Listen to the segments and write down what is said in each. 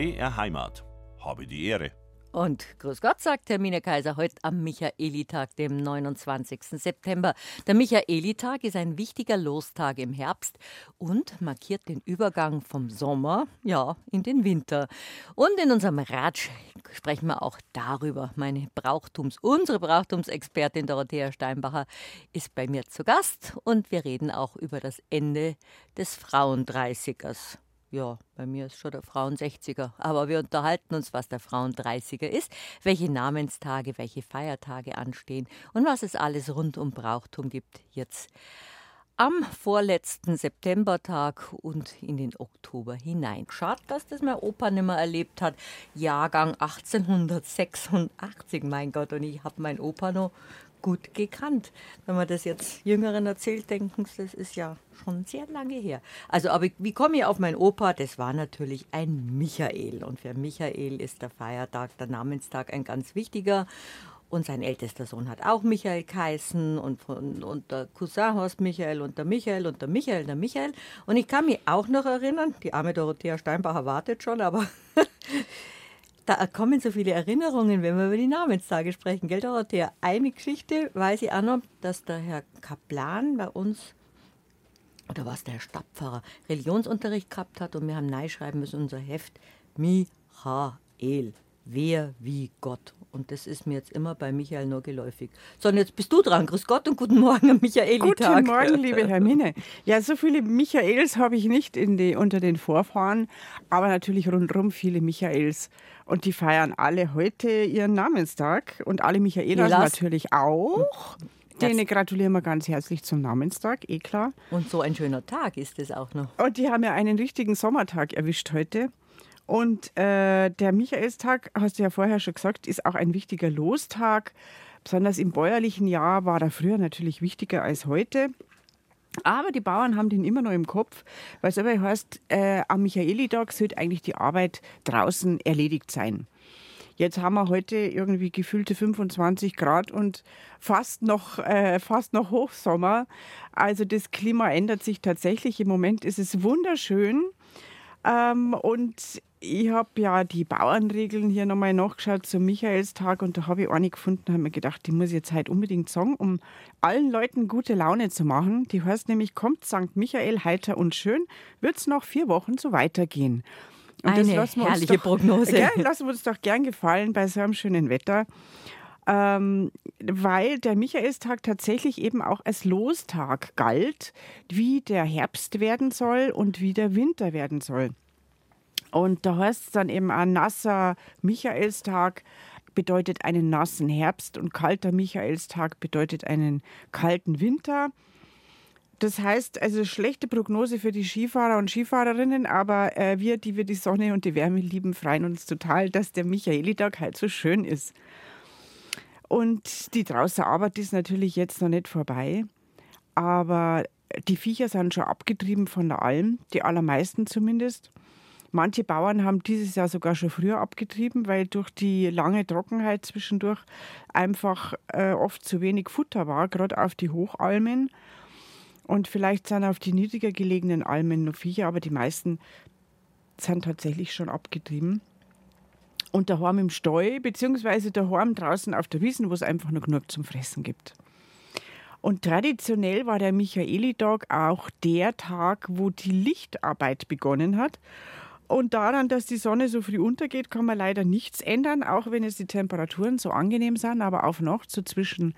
BR Heimat. Habe die Ehre. Und Grüß Gott, sagt Hermine Kaiser heute am Michaelitag, dem 29. September. Der Michaelitag ist ein wichtiger Lostag im Herbst und markiert den Übergang vom Sommer, ja, in den Winter. Und in unserem Ratsch sprechen wir auch darüber. Meine Brauchtums, unsere Brauchtumsexpertin Dorothea Steinbacher ist bei mir zu Gast und wir reden auch über das Ende des Frauendreißigers. Ja, bei mir ist schon der Frauen 60er. Aber wir unterhalten uns, was der Frauen 30er ist, welche Namenstage, welche Feiertage anstehen und was es alles rund um Brauchtum gibt jetzt am vorletzten Septembertag und in den Oktober hinein. Schade, dass das mein Opa nicht mehr erlebt hat. Jahrgang 1886, mein Gott, und ich habe meinen Opa noch gut gekannt. Wenn man das jetzt Jüngeren erzählt, denken sie, das ist ja schon sehr lange her. Also, aber wie komme ich auf meinen Opa? Das war natürlich ein Michael. Und für Michael ist der Feiertag, der Namenstag ein ganz wichtiger. Und sein ältester Sohn hat auch Michael geheißen und, und, und der Cousin heißt Michael und der Michael und der Michael, der Michael. Und ich kann mich auch noch erinnern, die arme Dorothea Steinbacher wartet schon, aber da kommen so viele Erinnerungen, wenn wir über die Namenstage sprechen, gell, Dorothea? Eine Geschichte weiß ich auch noch, dass der Herr Kaplan bei uns, oder was der Herr Stadtpfarrer, Religionsunterricht gehabt hat und wir haben neischreiben müssen, unser Heft, Michael, wer wie Gott. Und das ist mir jetzt immer bei Michael nur geläufig. So, und jetzt bist du dran. Grüß Gott und guten Morgen, Michael. Guten Morgen, liebe Hermine. Ja, so viele Michaels habe ich nicht in die, unter den Vorfahren, aber natürlich rundherum viele Michaels. Und die feiern alle heute ihren Namenstag und alle Michaelas natürlich auch. Denen gratulieren wir ganz herzlich zum Namenstag, eh klar. Und so ein schöner Tag ist es auch noch. Und die haben ja einen richtigen Sommertag erwischt heute. Und äh, der Michaelstag, hast du ja vorher schon gesagt, ist auch ein wichtiger Lostag. Besonders im bäuerlichen Jahr war er früher natürlich wichtiger als heute. Aber die Bauern haben den immer noch im Kopf, weil es aber heißt, äh, am Michaelitag sollte eigentlich die Arbeit draußen erledigt sein. Jetzt haben wir heute irgendwie gefühlte 25 Grad und fast noch, äh, fast noch Hochsommer. Also das Klima ändert sich tatsächlich. Im Moment ist es wunderschön. Ähm, und ich habe ja die Bauernregeln hier nochmal nachgeschaut zum Michaelstag und da habe ich eine gefunden, habe mir gedacht, die muss ich jetzt heute unbedingt sagen, um allen Leuten gute Laune zu machen. Die heißt nämlich, kommt St. Michael heiter und schön, wird es noch vier Wochen so weitergehen. Und Eine herrliche doch, Prognose. Gern, lassen wir uns doch gern gefallen bei so einem schönen Wetter. Ähm, weil der Michaelstag tatsächlich eben auch als Lostag galt, wie der Herbst werden soll und wie der Winter werden soll. Und da heißt es dann eben ein nasser Michaelstag bedeutet einen nassen Herbst und kalter Michaelstag bedeutet einen kalten Winter. Das heißt also schlechte Prognose für die Skifahrer und Skifahrerinnen, aber äh, wir, die wir die Sonne und die Wärme lieben, freuen uns total, dass der Michaelitag halt so schön ist. Und die draußen Arbeit ist natürlich jetzt noch nicht vorbei, aber die Viecher sind schon abgetrieben von der Alm, die allermeisten zumindest. Manche Bauern haben dieses Jahr sogar schon früher abgetrieben, weil durch die lange Trockenheit zwischendurch einfach äh, oft zu wenig Futter war, gerade auf die Hochalmen. Und vielleicht sind auf die niedriger gelegenen Almen noch Viecher, aber die meisten sind tatsächlich schon abgetrieben. Und daheim im Stall, beziehungsweise daheim draußen auf der Wiesen, wo es einfach noch genug zum Fressen gibt. Und traditionell war der Michaelitag auch der Tag, wo die Lichtarbeit begonnen hat. Und daran, dass die Sonne so früh untergeht, kann man leider nichts ändern, auch wenn es die Temperaturen so angenehm sind. Aber auf Nacht so zwischen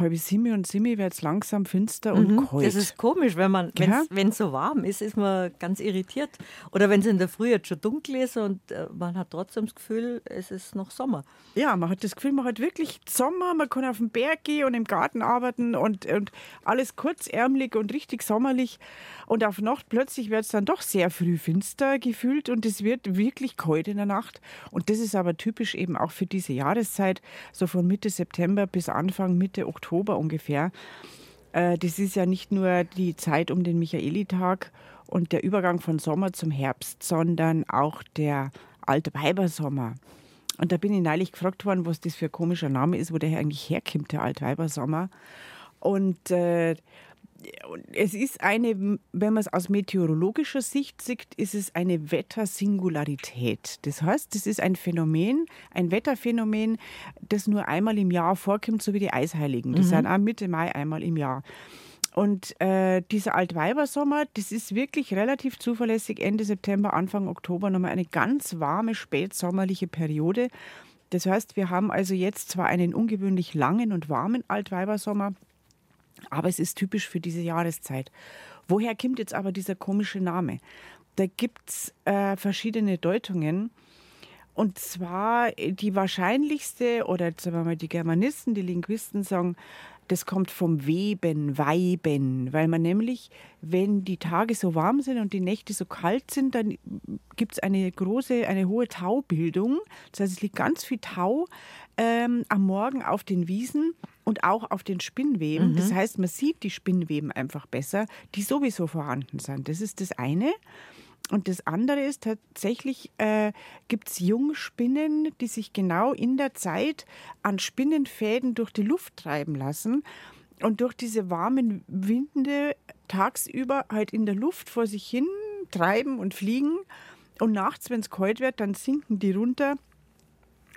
halbe Simi und Simi wird es langsam finster und mhm, kalt. Das ist komisch, wenn man, wenn es so warm ist, ist man ganz irritiert. Oder wenn es in der Früh jetzt schon dunkel ist und äh, man hat trotzdem das Gefühl, es ist noch Sommer. Ja, man hat das Gefühl, man hat wirklich Sommer, man kann auf den Berg gehen und im Garten arbeiten und, und alles kurzärmlich und richtig sommerlich. Und auf Nacht plötzlich wird es dann doch sehr früh finster gefühlt und es wird wirklich kalt in der Nacht. Und das ist aber typisch eben auch für diese Jahreszeit, so von Mitte September bis Anfang Mitte Oktober. Oktober ungefähr. Äh, das ist ja nicht nur die Zeit um den Michaelitag und der Übergang von Sommer zum Herbst, sondern auch der Altweibersommer. Und da bin ich neulich gefragt worden, was das für ein komischer Name ist, wo der eigentlich herkommt, der Altweibersommer. Und äh, es ist eine, wenn man es aus meteorologischer Sicht sieht, ist es eine Wettersingularität. Das heißt, das ist ein Phänomen, ein Wetterphänomen, das nur einmal im Jahr vorkommt, so wie die Eisheiligen. Die mhm. sind auch Mitte Mai einmal im Jahr. Und äh, dieser Altweibersommer, das ist wirklich relativ zuverlässig. Ende September, Anfang Oktober nochmal eine ganz warme, spätsommerliche Periode. Das heißt, wir haben also jetzt zwar einen ungewöhnlich langen und warmen Altweibersommer, aber es ist typisch für diese Jahreszeit. Woher kommt jetzt aber dieser komische Name? Da gibt es äh, verschiedene Deutungen. Und zwar die wahrscheinlichste, oder sagen wir mal die Germanisten, die Linguisten sagen, das kommt vom Weben, Weiben, weil man nämlich, wenn die Tage so warm sind und die Nächte so kalt sind, dann gibt es eine große, eine hohe Taubildung. Das heißt, es liegt ganz viel Tau ähm, am Morgen auf den Wiesen und auch auf den Spinnweben. Mhm. Das heißt, man sieht die Spinnweben einfach besser, die sowieso vorhanden sind. Das ist das eine. Und das andere ist tatsächlich, äh, gibt es Jungspinnen, die sich genau in der Zeit an Spinnenfäden durch die Luft treiben lassen und durch diese warmen Winde tagsüber halt in der Luft vor sich hin treiben und fliegen. Und nachts, wenn es kalt wird, dann sinken die runter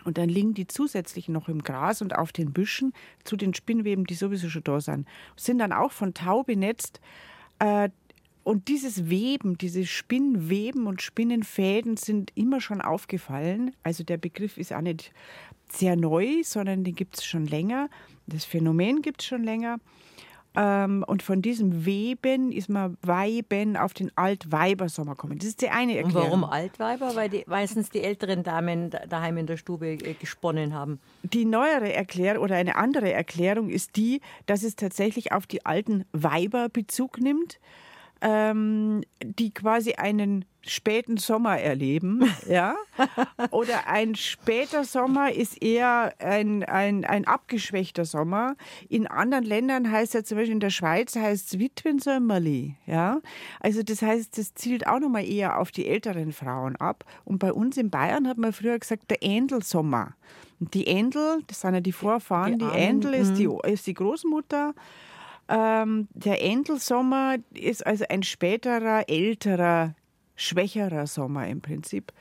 und dann liegen die zusätzlich noch im Gras und auf den Büschen zu den Spinnweben, die sowieso schon da sind. Sind dann auch von Tau benetzt. Äh, und dieses Weben, diese Spinnweben und Spinnenfäden sind immer schon aufgefallen. Also der Begriff ist auch nicht sehr neu, sondern den gibt es schon länger. Das Phänomen gibt es schon länger. Ähm, und von diesem Weben ist man Weiben auf den Altweibersommer gekommen. Das ist die eine Erklärung. Und warum Altweiber? Weil die, meistens die älteren Damen daheim in der Stube äh, gesponnen haben. Die neuere Erklärung oder eine andere Erklärung ist die, dass es tatsächlich auf die alten Weiber Bezug nimmt ähm, die quasi einen späten Sommer erleben, ja. Oder ein später Sommer ist eher ein, ein, ein abgeschwächter Sommer. In anderen Ländern heißt ja zum Beispiel in der Schweiz heißt es Witwensommerli, ja. Also das heißt, das zielt auch nochmal eher auf die älteren Frauen ab. Und bei uns in Bayern hat man früher gesagt, der Ändelsommer. Die Ändel, das sind ja die Vorfahren, die, die Ändel ist die, mhm. ist die Großmutter. Ähm, der Endelsommer ist also ein späterer, älterer, schwächerer Sommer im Prinzip.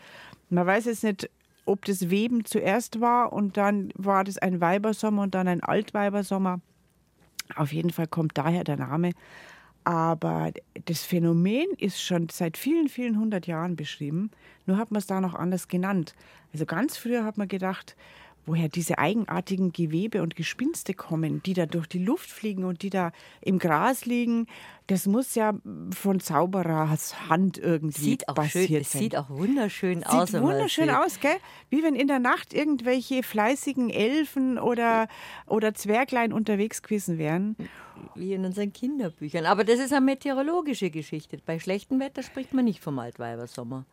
Man weiß jetzt nicht, ob das Weben zuerst war und dann war das ein Weibersommer und dann ein Altweibersommer. Auf jeden Fall kommt daher der Name. Aber das Phänomen ist schon seit vielen, vielen hundert Jahren beschrieben. Nur hat man es da noch anders genannt. Also ganz früher hat man gedacht, woher diese eigenartigen Gewebe und Gespinste kommen, die da durch die Luft fliegen und die da im Gras liegen, das muss ja von Zauberers Hand irgendwie sieht auch passiert schön, sein. Sieht auch wunderschön aus. Sieht wunderschön aus, gell? Wie wenn in der Nacht irgendwelche fleißigen Elfen oder, oder Zwerglein unterwegs gewesen wären. Wie in unseren Kinderbüchern. Aber das ist eine meteorologische Geschichte. Bei schlechtem Wetter spricht man nicht vom Altweibersommer.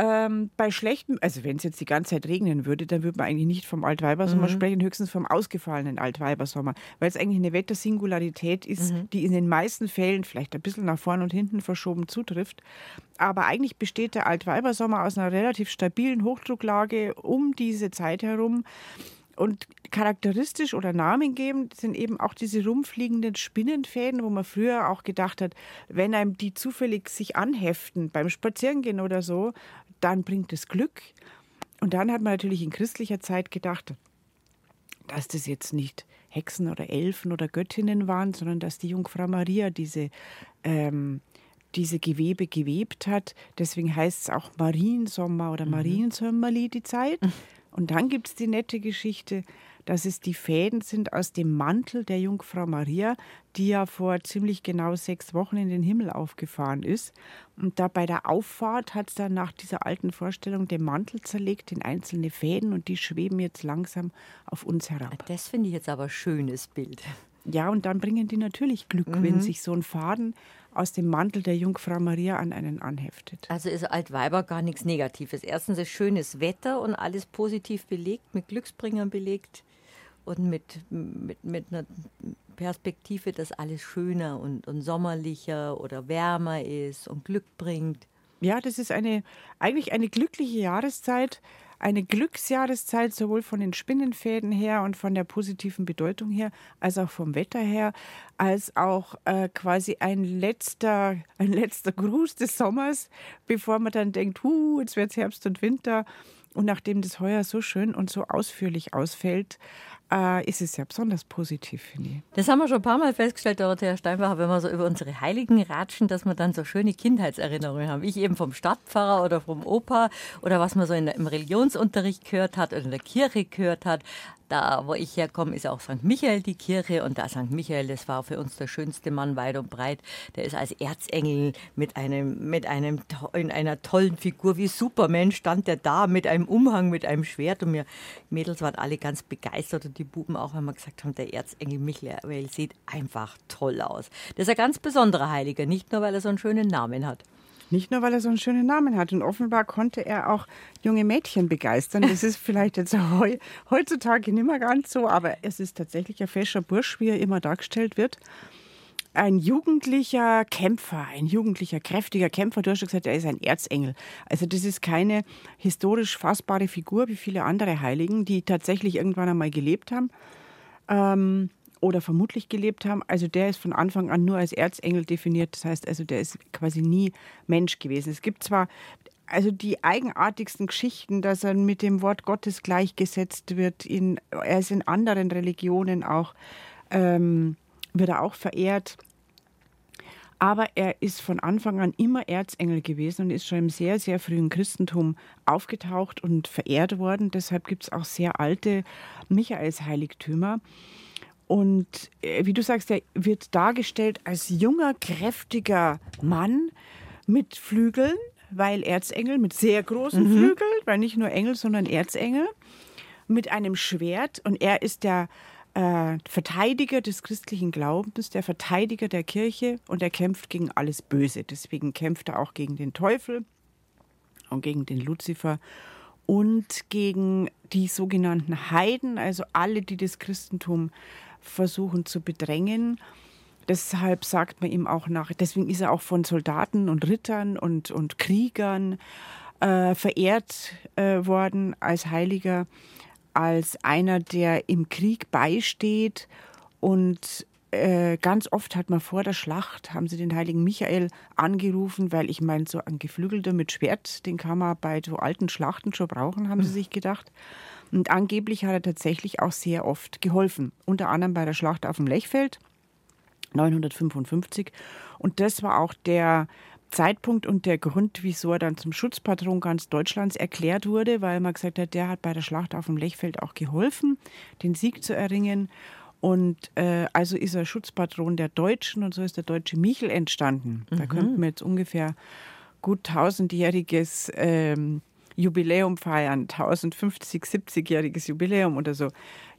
Ähm, bei schlechtem, also wenn es jetzt die ganze Zeit regnen würde, dann würde man eigentlich nicht vom Altweibersommer mhm. sprechen, höchstens vom ausgefallenen Altweibersommer, weil es eigentlich eine Wettersingularität ist, mhm. die in den meisten Fällen vielleicht ein bisschen nach vorn und hinten verschoben zutrifft. Aber eigentlich besteht der Altweibersommer aus einer relativ stabilen Hochdrucklage um diese Zeit herum. Und charakteristisch oder namengebend sind eben auch diese rumfliegenden Spinnenfäden, wo man früher auch gedacht hat, wenn einem die zufällig sich anheften beim Spazierengehen oder so, dann bringt es Glück. Und dann hat man natürlich in christlicher Zeit gedacht, dass das jetzt nicht Hexen oder Elfen oder Göttinnen waren, sondern dass die Jungfrau Maria diese, ähm, diese Gewebe gewebt hat. Deswegen heißt es auch Mariensommer oder mhm. Mariensommerli die Zeit. Und dann gibt es die nette Geschichte, dass es die Fäden sind aus dem Mantel der Jungfrau Maria, die ja vor ziemlich genau sechs Wochen in den Himmel aufgefahren ist. Und da bei der Auffahrt hat es dann nach dieser alten Vorstellung den Mantel zerlegt in einzelne Fäden und die schweben jetzt langsam auf uns herab. Das finde ich jetzt aber ein schönes Bild. Ja, und dann bringen die natürlich Glück, mhm. wenn sich so ein Faden aus dem Mantel der Jungfrau Maria an einen anheftet. Also ist Altweiber gar nichts Negatives. Erstens ist schönes Wetter und alles positiv belegt, mit Glücksbringern belegt und mit, mit, mit einer Perspektive, dass alles schöner und, und sommerlicher oder wärmer ist und Glück bringt. Ja, das ist eine, eigentlich eine glückliche Jahreszeit, eine Glücksjahreszeit, sowohl von den Spinnenfäden her und von der positiven Bedeutung her, als auch vom Wetter her, als auch äh, quasi ein letzter, ein letzter Gruß des Sommers, bevor man dann denkt, huh, jetzt wird es Herbst und Winter. Und nachdem das heuer so schön und so ausführlich ausfällt, äh, ist es ja besonders positiv, finde ich. Das haben wir schon ein paar Mal festgestellt, Dorothea Steinbacher, wenn wir so über unsere Heiligen ratschen, dass wir dann so schöne Kindheitserinnerungen haben. Ich eben vom Stadtpfarrer oder vom Opa oder was man so in, im Religionsunterricht gehört hat oder in der Kirche gehört hat. Da, wo ich herkomme, ist auch St. Michael die Kirche und da St. Michael, das war für uns der schönste Mann weit und breit. Der ist als Erzengel mit einem, mit einem, in einer tollen Figur wie Superman stand der da mit einem Umhang, mit einem Schwert und wir Mädels waren alle ganz begeistert und die Buben auch, wenn wir gesagt haben, der Erzengel Michael sieht einfach toll aus. Das ist ein ganz besonderer Heiliger, nicht nur, weil er so einen schönen Namen hat. Nicht nur, weil er so einen schönen Namen hat. Und offenbar konnte er auch junge Mädchen begeistern. Das ist vielleicht jetzt heutzutage nicht mehr ganz so, aber es ist tatsächlich ein fescher Bursch, wie er immer dargestellt wird. Ein jugendlicher Kämpfer, ein jugendlicher, kräftiger Kämpfer. Du hast schon gesagt, er ist ein Erzengel. Also das ist keine historisch fassbare Figur wie viele andere Heiligen, die tatsächlich irgendwann einmal gelebt haben. Ähm, oder vermutlich gelebt haben. Also der ist von Anfang an nur als Erzengel definiert. Das heißt also, der ist quasi nie Mensch gewesen. Es gibt zwar also die eigenartigsten Geschichten, dass er mit dem Wort Gottes gleichgesetzt wird. In, er ist in anderen Religionen auch, ähm, wird er auch verehrt. Aber er ist von Anfang an immer Erzengel gewesen und ist schon im sehr, sehr frühen Christentum aufgetaucht und verehrt worden. Deshalb gibt es auch sehr alte Michaelsheiligtümer. Und äh, wie du sagst, er wird dargestellt als junger, kräftiger Mann mit Flügeln, weil Erzengel mit sehr großen mhm. Flügeln, weil nicht nur Engel, sondern Erzengel, mit einem Schwert. Und er ist der äh, Verteidiger des christlichen Glaubens, der Verteidiger der Kirche und er kämpft gegen alles Böse. Deswegen kämpft er auch gegen den Teufel und gegen den Luzifer und gegen die sogenannten Heiden, also alle, die das Christentum versuchen zu bedrängen. Deshalb sagt man ihm auch nach, deswegen ist er auch von Soldaten und Rittern und, und Kriegern äh, verehrt äh, worden als Heiliger, als einer, der im Krieg beisteht. Und äh, ganz oft hat man vor der Schlacht, haben sie den heiligen Michael angerufen, weil ich meine, so ein Geflügelter mit Schwert, den kann man bei so alten Schlachten schon brauchen, haben sie sich gedacht. Und angeblich hat er tatsächlich auch sehr oft geholfen, unter anderem bei der Schlacht auf dem Lechfeld 955. Und das war auch der Zeitpunkt und der Grund, wieso er dann zum Schutzpatron ganz Deutschlands erklärt wurde, weil man gesagt hat, der hat bei der Schlacht auf dem Lechfeld auch geholfen, den Sieg zu erringen. Und äh, also ist er Schutzpatron der Deutschen und so ist der deutsche Michel entstanden. Mhm. Da könnten wir jetzt ungefähr gut tausendjähriges ähm, Jubiläum feiern, 1050, 70-jähriges Jubiläum oder so.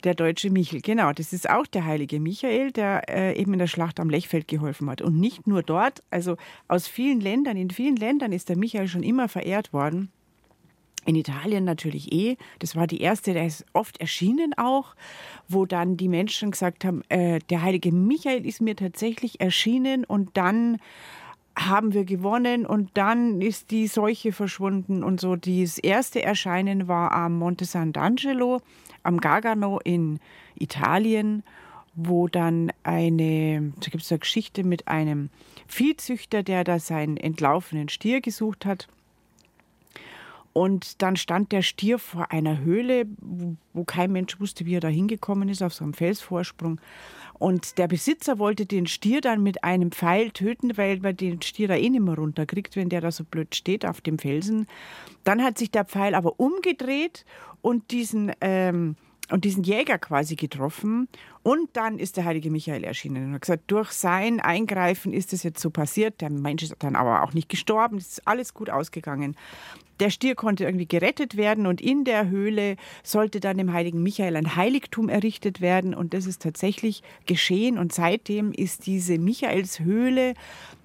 Der deutsche Michel, genau, das ist auch der heilige Michael, der äh, eben in der Schlacht am Lechfeld geholfen hat. Und nicht nur dort, also aus vielen Ländern, in vielen Ländern ist der Michael schon immer verehrt worden. In Italien natürlich eh. Das war die erste, der ist oft erschienen auch, wo dann die Menschen gesagt haben, äh, der heilige Michael ist mir tatsächlich erschienen und dann haben wir gewonnen und dann ist die Seuche verschwunden und so. Das erste Erscheinen war am Monte Sant'Angelo, am Gargano in Italien, wo dann eine, da gibt es eine Geschichte mit einem Viehzüchter, der da seinen entlaufenen Stier gesucht hat. Und dann stand der Stier vor einer Höhle, wo kein Mensch wusste, wie er da hingekommen ist, auf so einem Felsvorsprung. Und der Besitzer wollte den Stier dann mit einem Pfeil töten, weil man den Stier da eh nicht mehr runterkriegt, wenn der da so blöd steht auf dem Felsen. Dann hat sich der Pfeil aber umgedreht und diesen, ähm, und diesen Jäger quasi getroffen. Und dann ist der heilige Michael erschienen und hat gesagt, durch sein Eingreifen ist es jetzt so passiert. Der Mensch ist dann aber auch nicht gestorben, es ist alles gut ausgegangen. Der Stier konnte irgendwie gerettet werden und in der Höhle sollte dann dem heiligen Michael ein Heiligtum errichtet werden und das ist tatsächlich geschehen und seitdem ist diese Michaelshöhle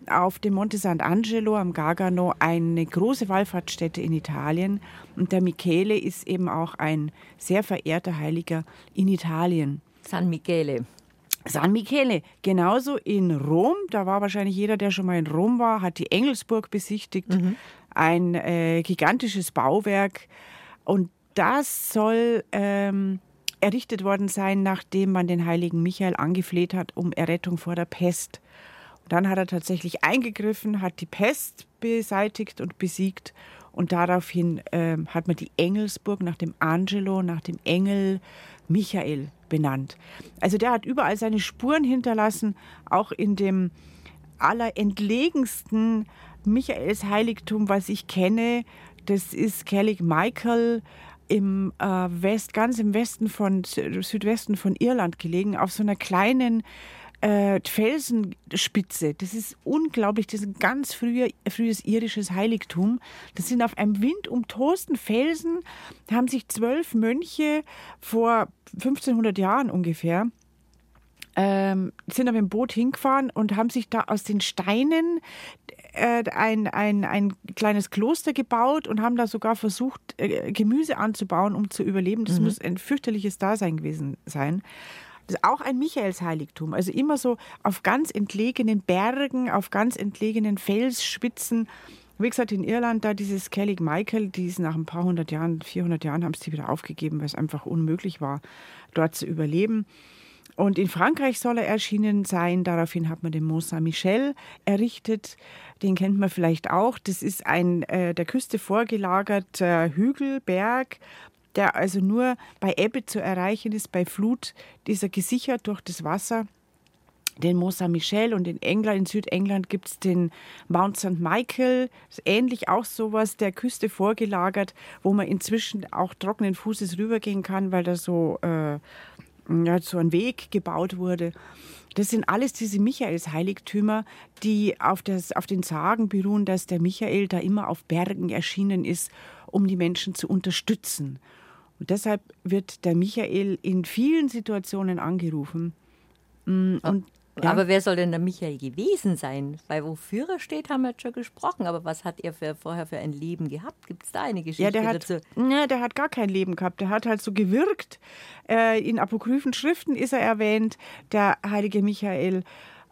auf dem Monte Sant'Angelo am Gargano eine große Wallfahrtsstätte in Italien und der Michele ist eben auch ein sehr verehrter Heiliger in Italien. San Michele. San Michele, genauso in Rom, da war wahrscheinlich jeder, der schon mal in Rom war, hat die Engelsburg besichtigt. Mhm ein äh, gigantisches Bauwerk und das soll ähm, errichtet worden sein, nachdem man den heiligen Michael angefleht hat um Errettung vor der Pest. Und dann hat er tatsächlich eingegriffen, hat die Pest beseitigt und besiegt. Und daraufhin äh, hat man die Engelsburg nach dem Angelo, nach dem Engel Michael benannt. Also der hat überall seine Spuren hinterlassen, auch in dem allerentlegensten Michaels Heiligtum, was ich kenne. Das ist Kellig Michael im äh, West, ganz im Westen von Südwesten von Irland gelegen, auf so einer kleinen äh, Felsenspitze. Das ist unglaublich. Das ist ein ganz früher, frühes irisches Heiligtum. Das sind auf einem windumtosten Felsen, da haben sich zwölf Mönche vor 1500 Jahren ungefähr ähm, sind auf dem Boot hingefahren und haben sich da aus den Steinen äh, ein, ein, ein kleines Kloster gebaut und haben da sogar versucht, äh, Gemüse anzubauen, um zu überleben. Das mhm. muss ein fürchterliches Dasein gewesen sein. Das ist auch ein Michaelsheiligtum. Also immer so auf ganz entlegenen Bergen, auf ganz entlegenen Felsspitzen. Wie gesagt, in Irland, da dieses Kellig Michael, die ist nach ein paar hundert Jahren, 400 Jahren, haben sie wieder aufgegeben, weil es einfach unmöglich war, dort zu überleben. Und in Frankreich soll er erschienen sein. Daraufhin hat man den Mont Saint-Michel errichtet. Den kennt man vielleicht auch. Das ist ein äh, der Küste vorgelagerter Hügel, Berg, der also nur bei Ebbe zu erreichen ist, bei Flut ist er gesichert durch das Wasser. Den Mont Saint-Michel und in England, in Südengland gibt es den Mount St. Michael, ähnlich auch sowas, der Küste vorgelagert, wo man inzwischen auch trockenen Fußes rübergehen kann, weil da so, äh, ja, so ein Weg gebaut wurde. Das sind alles diese Michaels-Heiligtümer, die auf, das, auf den Sagen beruhen, dass der Michael da immer auf Bergen erschienen ist, um die Menschen zu unterstützen. Und deshalb wird der Michael in vielen Situationen angerufen. Mm, und, ja. Aber wer soll denn der Michael gewesen sein? Weil wofür er steht, haben wir jetzt schon gesprochen. Aber was hat er für, vorher für ein Leben gehabt? Gibt es da eine Geschichte ja, der hat, dazu? Ja, der hat gar kein Leben gehabt. Der hat halt so gewirkt. Äh, in apokryphen Schriften ist er erwähnt, der heilige Michael.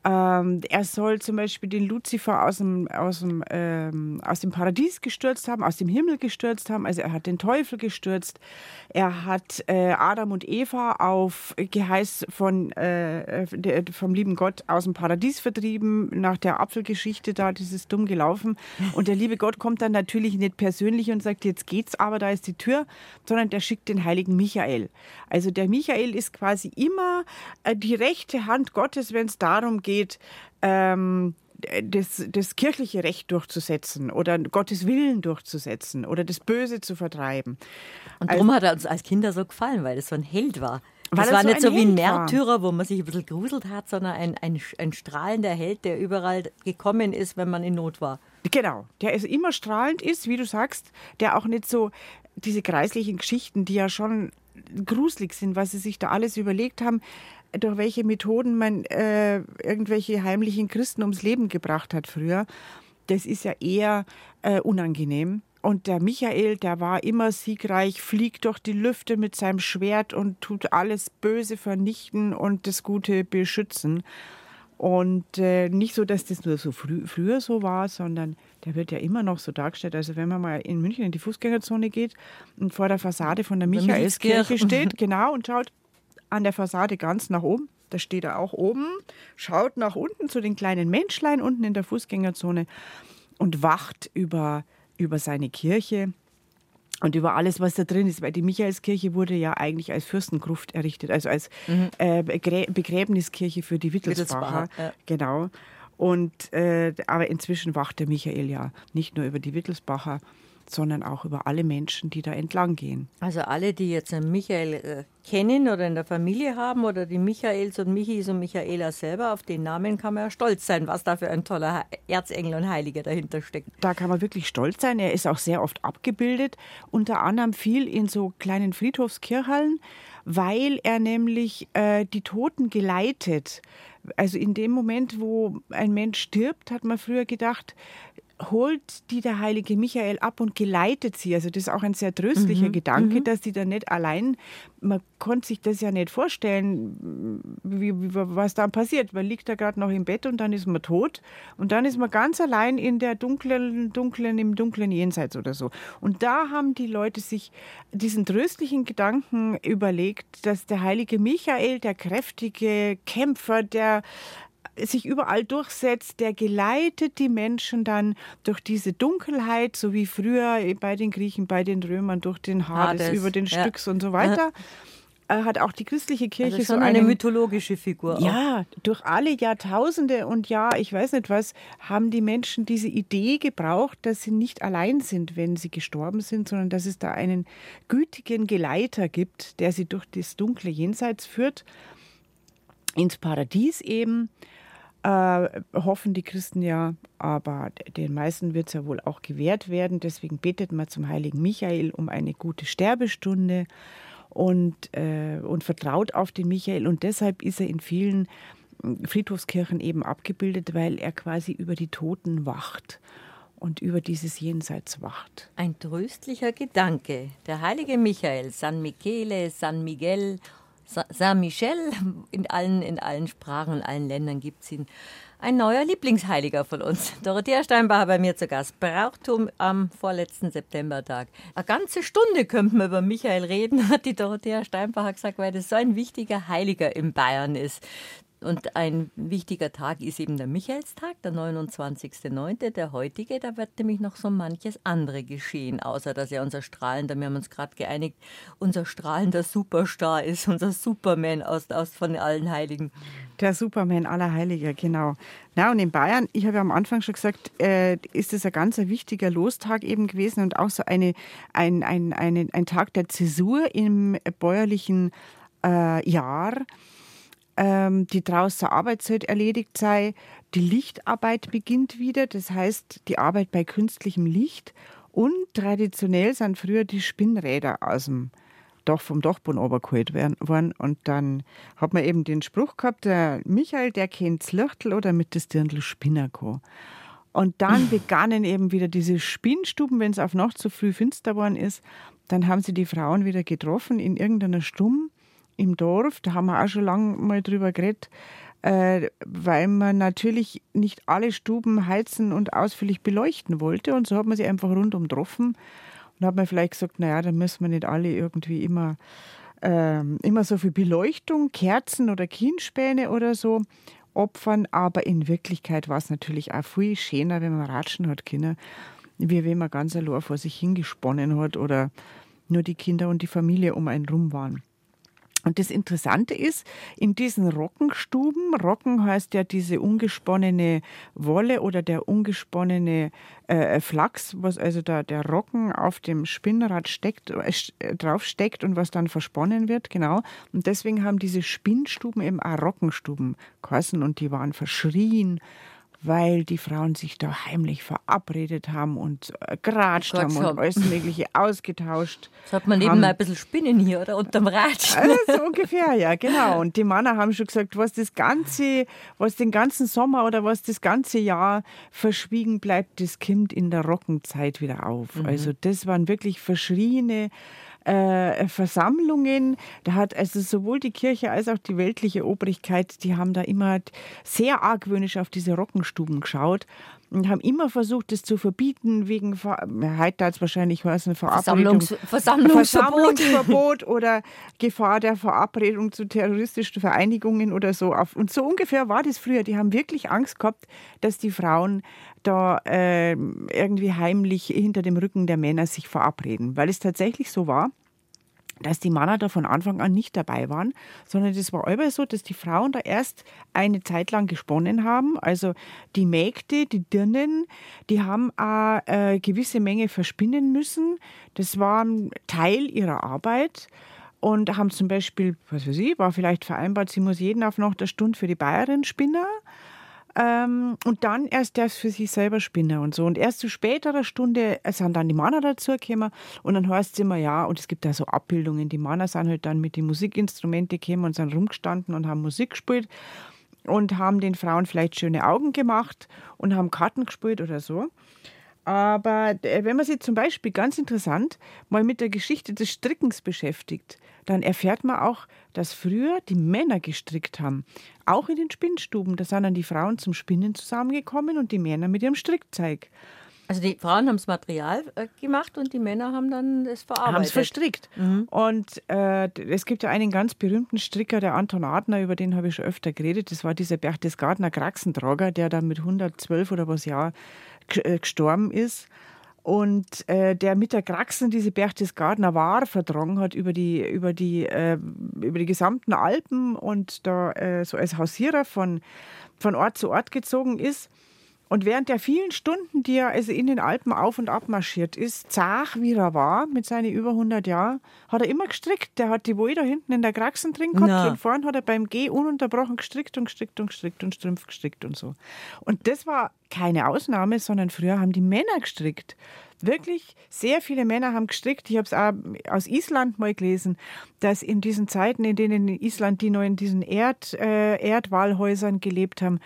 Ähm, er soll zum Beispiel den Luzifer aus dem, aus, dem, ähm, aus dem Paradies gestürzt haben, aus dem Himmel gestürzt haben. Also er hat den Teufel gestürzt. Er hat äh, Adam und Eva auf Geheiß von, äh, der, vom lieben Gott aus dem Paradies vertrieben. Nach der Apfelgeschichte da, das ist dumm gelaufen. Und der liebe Gott kommt dann natürlich nicht persönlich und sagt, jetzt geht's aber, da ist die Tür, sondern der schickt den heiligen Michael. Also der Michael ist quasi immer äh, die rechte Hand Gottes, wenn es darum geht, geht, ähm, das, das kirchliche Recht durchzusetzen oder Gottes Willen durchzusetzen oder das Böse zu vertreiben. Und darum also, hat er uns als Kinder so gefallen, weil es so ein Held war. Das war so nicht so wie ein Märtyrer, war. wo man sich ein bisschen gruselt hat, sondern ein, ein, ein strahlender Held, der überall gekommen ist, wenn man in Not war. Genau, der ist immer strahlend ist, wie du sagst, der auch nicht so diese kreislichen Geschichten, die ja schon gruselig sind, was sie sich da alles überlegt haben, durch welche Methoden man äh, irgendwelche heimlichen Christen ums Leben gebracht hat früher, das ist ja eher äh, unangenehm. Und der Michael, der war immer siegreich, fliegt durch die Lüfte mit seinem Schwert und tut alles Böse vernichten und das Gute beschützen. Und äh, nicht so, dass das nur so frü früher so war, sondern der wird ja immer noch so dargestellt. Also wenn man mal in München in die Fußgängerzone geht und vor der Fassade von der Michaelskirche steht, genau, und schaut, an der Fassade ganz nach oben. Da steht er auch oben, schaut nach unten zu den kleinen Menschlein unten in der Fußgängerzone und wacht über, über seine Kirche und über alles, was da drin ist. Weil die Michaelskirche wurde ja eigentlich als Fürstengruft errichtet, also als mhm. äh, Begräbniskirche für die Wittelsbacher. Wittelsbacher ja. Genau. Und, äh, aber inzwischen wacht der Michael ja nicht nur über die Wittelsbacher, sondern auch über alle Menschen, die da entlang gehen. Also alle, die jetzt einen Michael äh, kennen oder in der Familie haben oder die Michaels und Michis und Michaela selber, auf den Namen kann man ja stolz sein, was da für ein toller Erzengel und Heiliger dahinter steckt. Da kann man wirklich stolz sein. Er ist auch sehr oft abgebildet, unter anderem viel in so kleinen Friedhofskirchhallen, weil er nämlich äh, die Toten geleitet. Also in dem Moment, wo ein Mensch stirbt, hat man früher gedacht, holt die der heilige Michael ab und geleitet sie. Also das ist auch ein sehr tröstlicher mhm. Gedanke, mhm. dass die da nicht allein, man konnte sich das ja nicht vorstellen, wie, wie, was dann passiert. Man liegt da gerade noch im Bett und dann ist man tot und dann ist man ganz allein in der dunklen, dunklen, im dunklen Jenseits oder so. Und da haben die Leute sich diesen tröstlichen Gedanken überlegt, dass der heilige Michael, der kräftige Kämpfer, der sich überall durchsetzt, der geleitet die Menschen dann durch diese Dunkelheit, so wie früher bei den Griechen, bei den Römern, durch den Hades, Hades über den ja. Styx und so weiter äh, hat auch die christliche Kirche also so eine einen, mythologische Figur. Ja, auch. durch alle Jahrtausende und ja, ich weiß nicht was, haben die Menschen diese Idee gebraucht, dass sie nicht allein sind, wenn sie gestorben sind, sondern dass es da einen gütigen Geleiter gibt, der sie durch das dunkle Jenseits führt, ins Paradies eben äh, hoffen die Christen ja, aber den meisten wird es ja wohl auch gewährt werden. Deswegen betet man zum heiligen Michael um eine gute Sterbestunde und, äh, und vertraut auf den Michael. Und deshalb ist er in vielen hm, Friedhofskirchen eben abgebildet, weil er quasi über die Toten wacht und über dieses Jenseits wacht. Ein tröstlicher Gedanke. Der heilige Michael, San Michele, San Miguel Saint-Michel, in allen, in allen Sprachen, in allen Ländern gibt es ihn. Ein neuer Lieblingsheiliger von uns. Dorothea Steinbacher bei mir zu Gast. Brauchtum am vorletzten Septembertag. Eine ganze Stunde könnten wir über Michael reden, hat die Dorothea Steinbacher gesagt, weil das so ein wichtiger Heiliger in Bayern ist. Und ein wichtiger Tag ist eben der Michaelstag, der 29.09., der heutige. Da wird nämlich noch so manches andere geschehen, außer dass er unser strahlender, wir haben uns gerade geeinigt, unser strahlender Superstar ist, unser Superman aus, aus von allen Heiligen. Der Superman aller Heiliger, genau. Na, und in Bayern, ich habe ja am Anfang schon gesagt, äh, ist es ein ganz wichtiger Lostag eben gewesen und auch so eine, ein, ein, ein, ein Tag der Zäsur im bäuerlichen äh, Jahr ähm, die draußen Arbeitszeit erledigt sei. Die Lichtarbeit beginnt wieder, das heißt die Arbeit bei künstlichem Licht. Und traditionell sind früher die Spinnräder aus dem Doch vom Dachboden runtergeholt worden. Und dann hat man eben den Spruch gehabt, der Michael, der kennt das Lichtel oder mit das Dirndl Spinner Und dann begannen eben wieder diese Spinnstuben, wenn es auf Nacht zu früh finster geworden ist. Dann haben sie die Frauen wieder getroffen in irgendeiner Stumm im Dorf, da haben wir auch schon lange mal drüber geredet, äh, weil man natürlich nicht alle Stuben heizen und ausführlich beleuchten wollte. Und so hat man sie einfach rundum getroffen. Und hat man vielleicht gesagt, naja, dann müssen wir nicht alle irgendwie immer, äh, immer so viel Beleuchtung, Kerzen oder Kienspäne oder so opfern. Aber in Wirklichkeit war es natürlich auch viel schöner, wenn man ratschen hat können, wie wenn man ganz allein vor sich hingesponnen hat oder nur die Kinder und die Familie um einen rum waren. Und das Interessante ist, in diesen Rockenstuben, Rocken heißt ja diese ungesponnene Wolle oder der ungesponnene äh, Flachs, was also da der Rocken auf dem Spinnrad steckt, äh, drauf steckt und was dann versponnen wird, genau. Und deswegen haben diese Spinnstuben eben auch Rockenstuben geheißen und die waren verschrien weil die Frauen sich da heimlich verabredet haben und äh, geratscht oh haben und alles Mögliche ausgetauscht. Das hat man nebenbei ein bisschen Spinnen hier, oder? Unterm Rad. Also so ungefähr, ja, genau. Und die Männer haben schon gesagt, was das ganze, was den ganzen Sommer oder was das ganze Jahr verschwiegen bleibt, das kommt in der Rockenzeit wieder auf. Mhm. Also das waren wirklich verschriene äh, Versammlungen. Da hat also sowohl die Kirche als auch die weltliche Obrigkeit, die haben da immer sehr argwöhnisch auf diese Rockenstuben geschaut und haben immer versucht, das zu verbieten, wegen, heute hat es wahrscheinlich heißen, Versammlungs Versammlungsverbot. Versammlungsverbot oder Gefahr der Verabredung zu terroristischen Vereinigungen oder so. Und so ungefähr war das früher. Die haben wirklich Angst gehabt, dass die Frauen da äh, irgendwie heimlich hinter dem Rücken der Männer sich verabreden, weil es tatsächlich so war dass die Männer da von Anfang an nicht dabei waren, sondern das war immer so, dass die Frauen da erst eine Zeit lang gesponnen haben. Also die Mägde, die Dirnen, die haben eine äh, gewisse Menge verspinnen müssen. Das war ein Teil ihrer Arbeit und haben zum Beispiel, was weiß ich, war vielleicht vereinbart, sie muss jeden auf noch der Stunde für die Bayerin spinnen. Ähm, und dann erst das für sich selber spinnen und so. Und erst zu späterer Stunde sind dann die Männer dazugekommen und dann heißt es immer, ja, und es gibt da so Abbildungen, die Männer sind halt dann mit den Musikinstrumenten gekommen und sind rumgestanden und haben Musik gespielt. und haben den Frauen vielleicht schöne Augen gemacht und haben Karten gespielt oder so. Aber äh, wenn man sich zum Beispiel ganz interessant mal mit der Geschichte des Strickens beschäftigt, dann erfährt man auch, dass früher die Männer gestrickt haben. Auch in den Spinnstuben. Da sind dann die Frauen zum Spinnen zusammengekommen und die Männer mit ihrem Strickzeug. Also die Frauen haben das Material äh, gemacht und die Männer haben dann das verarbeitet. Haben es verstrickt. Mhm. Und äh, es gibt ja einen ganz berühmten Stricker, der Anton Adner, über den habe ich schon öfter geredet. Das war dieser Berchtesgadener Kraxentrager, der dann mit 112 oder was Jahr äh, gestorben ist und äh, der mit der Kraxen diese Berchtesgadener War verdrungen hat über die, über, die, äh, über die gesamten Alpen und da äh, so als Hausierer von, von Ort zu Ort gezogen ist. Und während der vielen Stunden, die er also in den Alpen auf und ab marschiert ist, zach wie er war, mit seinen über 100 Jahren, hat er immer gestrickt. Der hat die Wolle da hinten in der Kraxen drin gehabt Na. und vorne hat er beim Geh ununterbrochen gestrickt und gestrickt und gestrickt und Strümpf gestrickt und so. Und das war keine Ausnahme, sondern früher haben die Männer gestrickt. Wirklich sehr viele Männer haben gestrickt. Ich habe es auch aus Island mal gelesen, dass in diesen Zeiten, in denen in Island die noch in diesen Erd, äh, Erdwallhäusern gelebt haben,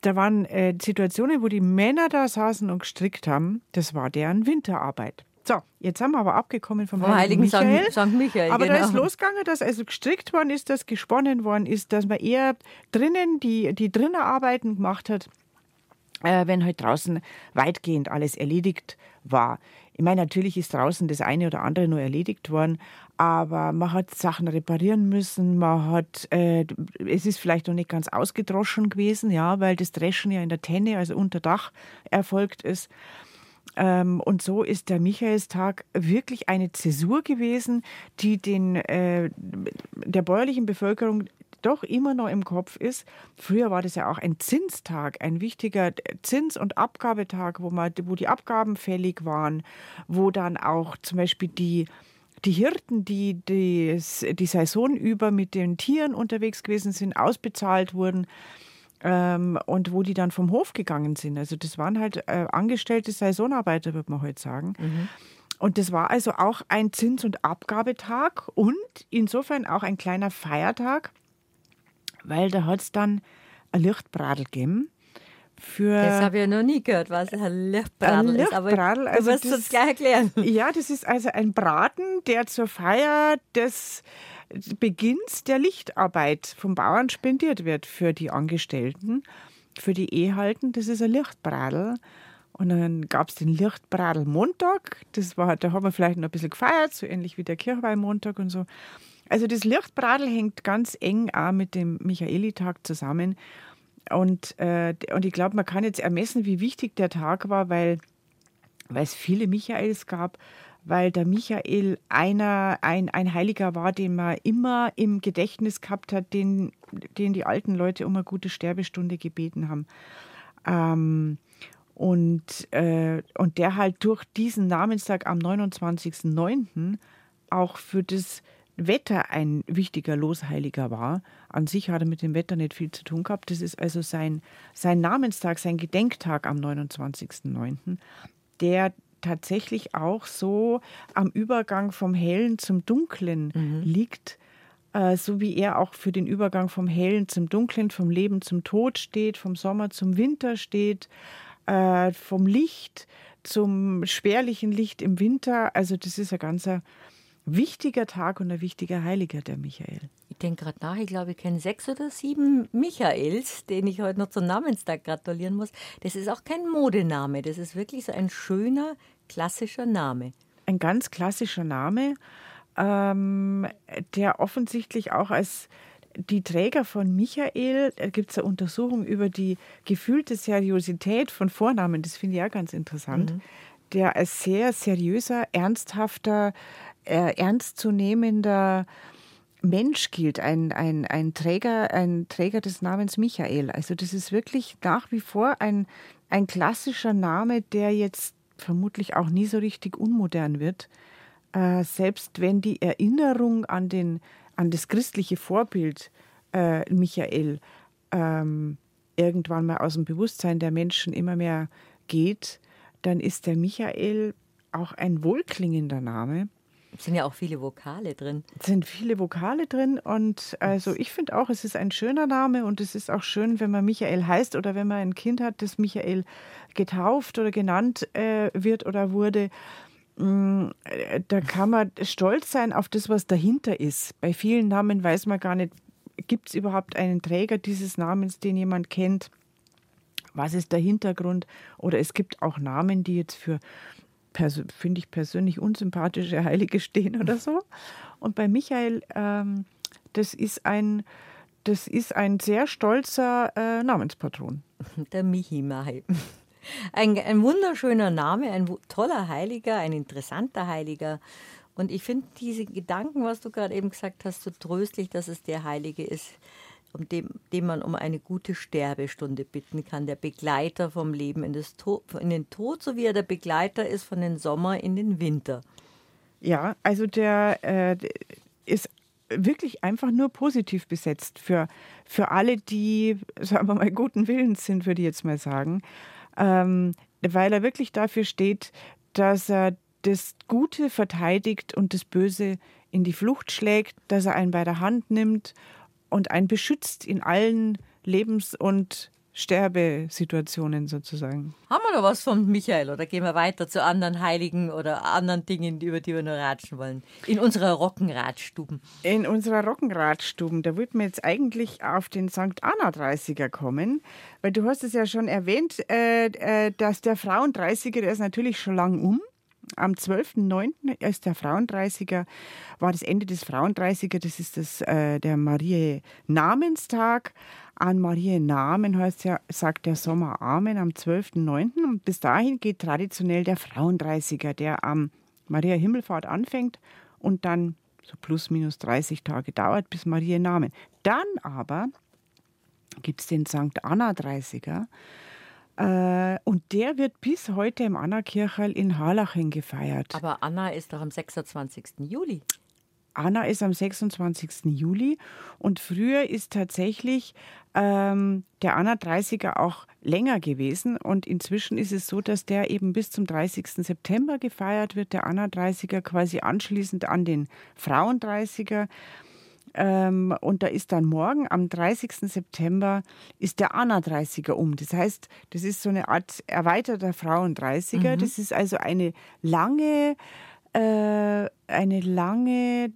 da waren äh, Situationen, wo die Männer da saßen und gestrickt haben. Das war deren Winterarbeit. So, jetzt haben wir aber abgekommen vom, vom Heiligen, Michael. St. Michael. Aber genau. da ist losgegangen, dass also gestrickt worden ist, dass gesponnen worden ist, dass man eher drinnen die, die drinnen Arbeiten gemacht hat, äh, wenn halt draußen weitgehend alles erledigt war. Ich meine, natürlich ist draußen das eine oder andere nur erledigt worden, aber man hat Sachen reparieren müssen, man hat, äh, es ist vielleicht noch nicht ganz ausgedroschen gewesen, ja, weil das Dreschen ja in der Tenne, also unter Dach, erfolgt ist. Ähm, und so ist der Michaelstag wirklich eine Zäsur gewesen, die den, äh, der bäuerlichen Bevölkerung doch immer noch im Kopf ist. Früher war das ja auch ein Zinstag, ein wichtiger Zins- und Abgabetag, wo, man, wo die Abgaben fällig waren, wo dann auch zum Beispiel die die Hirten, die, die die Saison über mit den Tieren unterwegs gewesen sind, ausbezahlt wurden ähm, und wo die dann vom Hof gegangen sind. Also das waren halt äh, angestellte Saisonarbeiter, würde man heute sagen. Mhm. Und das war also auch ein Zins- und Abgabetag und insofern auch ein kleiner Feiertag, weil da hat es dann ein Lichtbradel gegeben für. Das habe ich ja noch nie gehört, was ein Lichtbradel ist. Aber du also wirst es gleich erklären. Ja, das ist also ein Braten, der zur Feier des Beginns der Lichtarbeit vom Bauern spendiert wird für die Angestellten, für die Ehehalten. Das ist ein Lichtbradel. Und dann gab es den Lichtbradel Montag. Das war, da haben wir vielleicht noch ein bisschen gefeiert, so ähnlich wie der Kirchweihmontag und so. Also das Lichtbradel hängt ganz eng auch mit dem Michaelitag zusammen. Und, äh, und ich glaube, man kann jetzt ermessen, wie wichtig der Tag war, weil, weil es viele Michaels gab, weil der Michael einer, ein, ein Heiliger war, den man immer im Gedächtnis gehabt hat, den, den die alten Leute um eine gute Sterbestunde gebeten haben. Ähm, und, äh, und der halt durch diesen Namenstag am 29.09. auch für das Wetter ein wichtiger Losheiliger war. An sich hat er mit dem Wetter nicht viel zu tun gehabt. Das ist also sein, sein Namenstag, sein Gedenktag am 29.09., der tatsächlich auch so am Übergang vom Hellen zum Dunklen mhm. liegt, äh, so wie er auch für den Übergang vom Hellen zum Dunklen, vom Leben zum Tod steht, vom Sommer zum Winter steht, äh, vom Licht zum spärlichen Licht im Winter. Also das ist ein ganzer wichtiger Tag und ein wichtiger Heiliger, der Michael. Ich denke gerade nach, ich glaube, ich kenne sechs oder sieben Michaels, denen ich heute noch zum Namenstag gratulieren muss. Das ist auch kein Modename, das ist wirklich so ein schöner, klassischer Name. Ein ganz klassischer Name, ähm, der offensichtlich auch als die Träger von Michael, da gibt es eine Untersuchung über die gefühlte Seriosität von Vornamen, das finde ich auch ganz interessant, mhm. der als sehr seriöser, ernsthafter, äh, ernstzunehmender Mensch gilt, ein, ein, ein, Träger, ein Träger des Namens Michael. Also das ist wirklich nach wie vor ein, ein klassischer Name, der jetzt vermutlich auch nie so richtig unmodern wird. Äh, selbst wenn die Erinnerung an, den, an das christliche Vorbild äh, Michael ähm, irgendwann mal aus dem Bewusstsein der Menschen immer mehr geht, dann ist der Michael auch ein wohlklingender Name Es sind ja auch viele Vokale drin. Es sind viele Vokale drin und also ich finde auch, es ist ein schöner Name und es ist auch schön, wenn man Michael heißt oder wenn man ein Kind hat, das Michael getauft oder genannt äh, wird oder wurde. Mm, äh, da kann man stolz sein auf das, was dahinter ist. Bei vielen Namen weiß man gar nicht, gibt es überhaupt einen Träger dieses Namens, den jemand kennt? Was ist der Hintergrund? Oder es gibt auch Namen, die jetzt für finde ich persönlich unsympathische Heilige stehen oder so. Und bei Michael, ähm, das ist ein, das ist ein sehr stolzer äh, Namenspatron. Der Michi Mai. Ein, ein wunderschöner Name, ein toller Heiliger, ein interessanter Heiliger. Und ich finde diese Gedanken, was du gerade eben gesagt hast, so tröstlich, dass es der Heilige ist, um dem, dem man um eine gute Sterbestunde bitten kann. Der Begleiter vom Leben in, Tod, in den Tod, so wie er der Begleiter ist von den Sommer in den Winter. Ja, also der äh, ist wirklich einfach nur positiv besetzt für, für alle, die, sagen wir mal, guten Willens sind, würde ich jetzt mal sagen. Ähm, weil er wirklich dafür steht, dass er das Gute verteidigt und das Böse in die Flucht schlägt, dass er einen bei der Hand nimmt und einen beschützt in allen Lebens- und Sterbesituationen sozusagen. Haben wir noch was von Michael oder gehen wir weiter zu anderen Heiligen oder anderen Dingen, über die wir noch ratschen wollen? In unserer Rockenradstuben. In unserer Rockenradstuben, da würden wir jetzt eigentlich auf den St. Anna 30er kommen, weil du hast es ja schon erwähnt, äh, äh, dass der Frauen 30er, der ist natürlich schon lang um am 12.09. ist der Frauendreißiger, war das Ende des Frauendreißiger, das ist das, äh, der Marie-Namenstag. An Marie-Namen heißt ja, sagt der Sommer Amen am 12.09. Und bis dahin geht traditionell der Frauendreißiger, der am Maria Himmelfahrt anfängt und dann so plus minus 30 Tage dauert bis Maria Namen. Dann aber gibt es den St. Anna 30er. Äh, und der wird bis heute im Anna-Kirchel in Harlaching gefeiert. Aber Anna ist doch am 26. Juli. Anna ist am 26. Juli und früher ist tatsächlich ähm, der Anna 30er auch länger gewesen und inzwischen ist es so, dass der eben bis zum 30. September gefeiert wird, der Anna 30er quasi anschließend an den Frauen 30er. Ähm, und da ist dann morgen am 30. September ist der Anna 30er um. Das heißt, das ist so eine Art erweiterter Frauen 30er. Mhm. Das ist also eine lange, äh, eine lange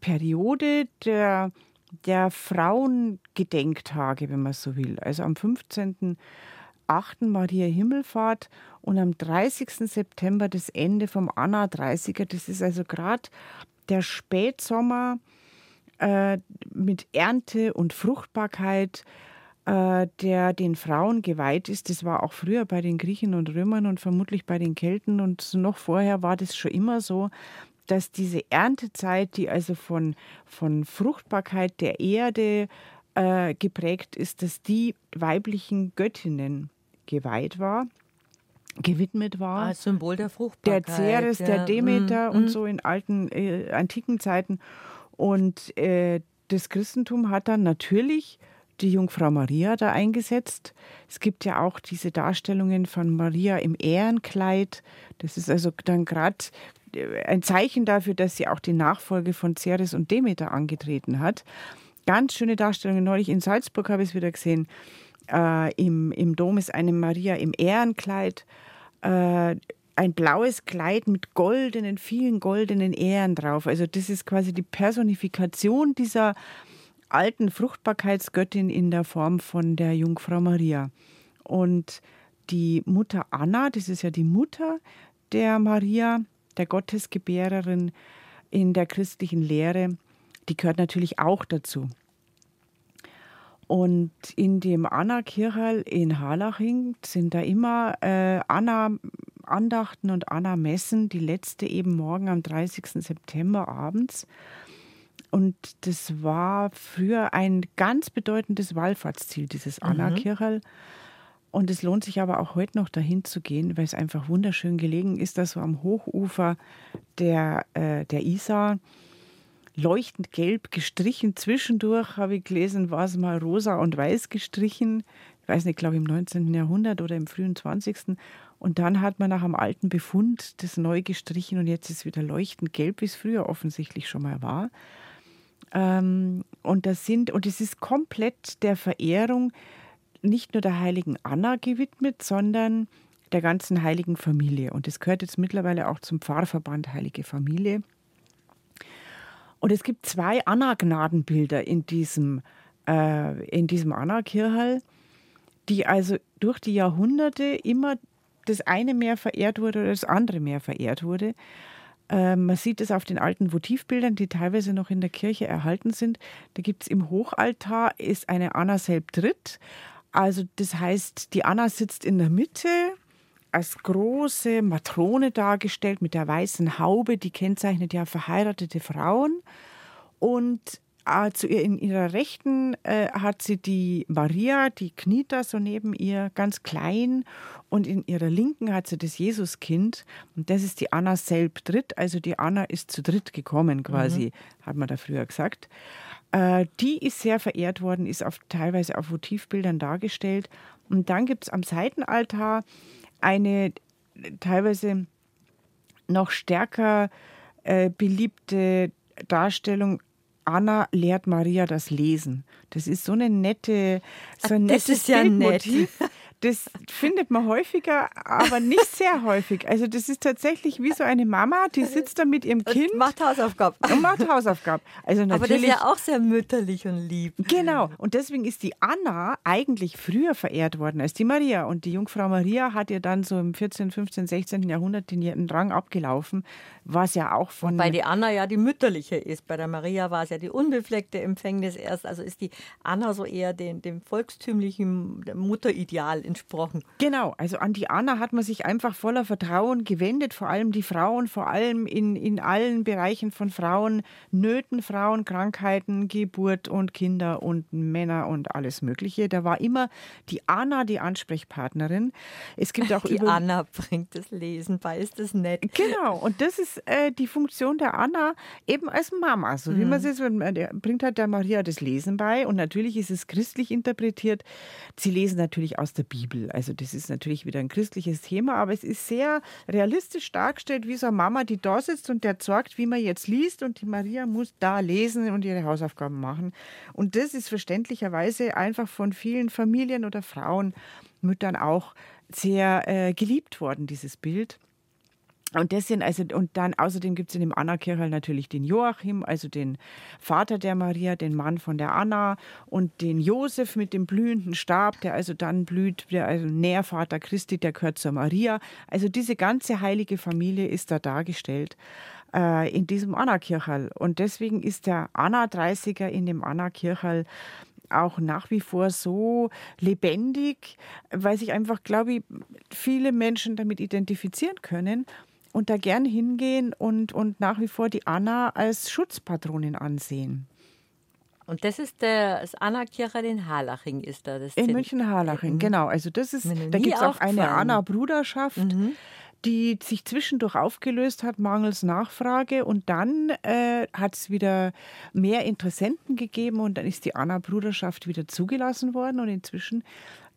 Periode der, der Frauengedenktage, wenn man so will. Also am 15. 8. Maria Himmelfahrt und am 30. September das Ende vom Anna 30er. Das ist also gerade der Spätsommer äh, mit Ernte und Fruchtbarkeit, äh, der den Frauen geweiht ist. Das war auch früher bei den Griechen und Römern und vermutlich bei den Kelten und noch vorher war das schon immer so, dass diese Erntezeit, die also von, von Fruchtbarkeit der Erde äh, geprägt ist, dass die weiblichen Göttinnen geweiht war gewidmet war. Als Symbol der Fruchtbarkeit. Der Ceres, der Demeter mm, und mm. so in alten, äh, antiken Zeiten. Und äh, das Christentum hat dann natürlich die Jungfrau Maria da eingesetzt. Es gibt ja auch diese Darstellungen von Maria im Ehrenkleid. Das ist also dann gerade äh, ein Zeichen dafür, dass sie auch die Nachfolge von Ceres und Demeter angetreten hat. Ganz schöne Darstellungen. Neulich in Salzburg habe ich es wieder gesehen. Äh, im, Im Dom ist eine Maria im Ehrenkleid. Äh, ein blaues Kleid mit goldenen, vielen goldenen Ähren drauf. Also das ist quasi die Personifikation dieser alten Fruchtbarkeitsgöttin in der Form von der Jungfrau Maria. Und die Mutter Anna, das ist ja die Mutter der Maria, der Gottesgebärerin in der christlichen Lehre, die gehört natürlich auch dazu. Und in dem Anna-Kirchel in Harlaching sind da immer äh, Anna-Andachten und Anna-Messen, die letzte eben morgen am 30. September abends. Und das war früher ein ganz bedeutendes Wallfahrtsziel, dieses mhm. Anna-Kirchel. Und es lohnt sich aber auch heute noch dahin zu gehen, weil es einfach wunderschön gelegen ist, dass so am Hochufer der, äh, der Isar leuchtend gelb gestrichen. Zwischendurch habe ich gelesen, war es mal rosa und weiß gestrichen. Ich weiß nicht, glaube ich, im 19. Jahrhundert oder im frühen 20. Und dann hat man nach einem alten Befund das neu gestrichen und jetzt ist es wieder leuchtend gelb, wie es früher offensichtlich schon mal war. Ähm, und das sind, und es ist komplett der Verehrung nicht nur der heiligen Anna gewidmet, sondern der ganzen heiligen Familie. Und es gehört jetzt mittlerweile auch zum Pfarrverband Heilige Familie. Und es gibt zwei Anna-Gnadenbilder in diesem, äh, in diesem Anna-Kirchal, die also durch die Jahrhunderte immer das eine mehr verehrt wurde oder das andere mehr verehrt wurde. Äh, man sieht es auf den alten Votivbildern, die teilweise noch in der Kirche erhalten sind. Da gibt es im Hochaltar ist eine Anna selbst Also das heißt, die Anna sitzt in der Mitte als große Matrone dargestellt mit der weißen Haube, die kennzeichnet ja verheiratete Frauen. Und äh, zu ihr, in ihrer Rechten äh, hat sie die Maria, die kniet da so neben ihr, ganz klein. Und in ihrer Linken hat sie das Jesuskind. Und das ist die Anna selbst dritt. Also die Anna ist zu dritt gekommen, quasi, mhm. hat man da früher gesagt. Äh, die ist sehr verehrt worden, ist auf, teilweise auf Votivbildern dargestellt. Und dann gibt es am Seitenaltar eine teilweise noch stärker äh, beliebte Darstellung Anna lehrt Maria das Lesen. Das ist so eine nette, so ein nettes das ist ja nett. Das findet man häufiger, aber nicht sehr häufig. Also das ist tatsächlich wie so eine Mama, die sitzt da mit ihrem Kind. Und macht Hausaufgaben. Und macht Hausaufgaben. Also natürlich, aber das ist ja auch sehr mütterlich und lieb. Genau. Und deswegen ist die Anna eigentlich früher verehrt worden als die Maria. Und die Jungfrau Maria hat ja dann so im 14., 15., 16. Jahrhundert den Rang abgelaufen, was ja auch von... Bei die Anna ja die mütterliche ist. Bei der Maria war es ja die unbefleckte Empfängnis erst. Also ist die Anna so eher den, dem volkstümlichen Mutterideal entsprochen. Genau, also an die Anna hat man sich einfach voller Vertrauen gewendet, vor allem die Frauen, vor allem in, in allen Bereichen von Frauen, Nöten, Frauen, Krankheiten, Geburt und Kinder und Männer und alles Mögliche. Da war immer die Anna die Ansprechpartnerin. Es gibt auch die Anna bringt das Lesen bei, ist das nett. Genau, und das ist äh, die Funktion der Anna eben als Mama, so mhm. wie man es bringt halt der Maria das Lesen bei und natürlich ist es christlich interpretiert. Sie lesen natürlich aus der Bibel. Bibel. Also das ist natürlich wieder ein christliches Thema, aber es ist sehr realistisch dargestellt, wie so eine Mama, die da sitzt und der sagt, wie man jetzt liest und die Maria muss da lesen und ihre Hausaufgaben machen. Und das ist verständlicherweise einfach von vielen Familien oder Frauen, Müttern auch sehr äh, geliebt worden, dieses Bild. Und das sind also, und dann außerdem gibt es in dem Anna-Kirchel natürlich den Joachim, also den Vater der Maria, den Mann von der Anna und den Josef mit dem blühenden Stab, der also dann blüht, der also Nährvater Christi, der gehört zur Maria. Also diese ganze heilige Familie ist da dargestellt äh, in diesem Anna-Kirchel. Und deswegen ist der Anna-30er in dem Anna-Kirchel auch nach wie vor so lebendig, weil sich einfach, glaube ich, viele Menschen damit identifizieren können und da gern hingehen und, und nach wie vor die Anna als Schutzpatronin ansehen. Und das ist der, das Anna-Kirche in Harlaching ist da. Das in München-Harlaching, mhm. genau. Also das ist, da gibt es auch eine Anna-Bruderschaft. Mhm die sich zwischendurch aufgelöst hat, mangels Nachfrage. Und dann äh, hat es wieder mehr Interessenten gegeben und dann ist die Anna-Bruderschaft wieder zugelassen worden. Und inzwischen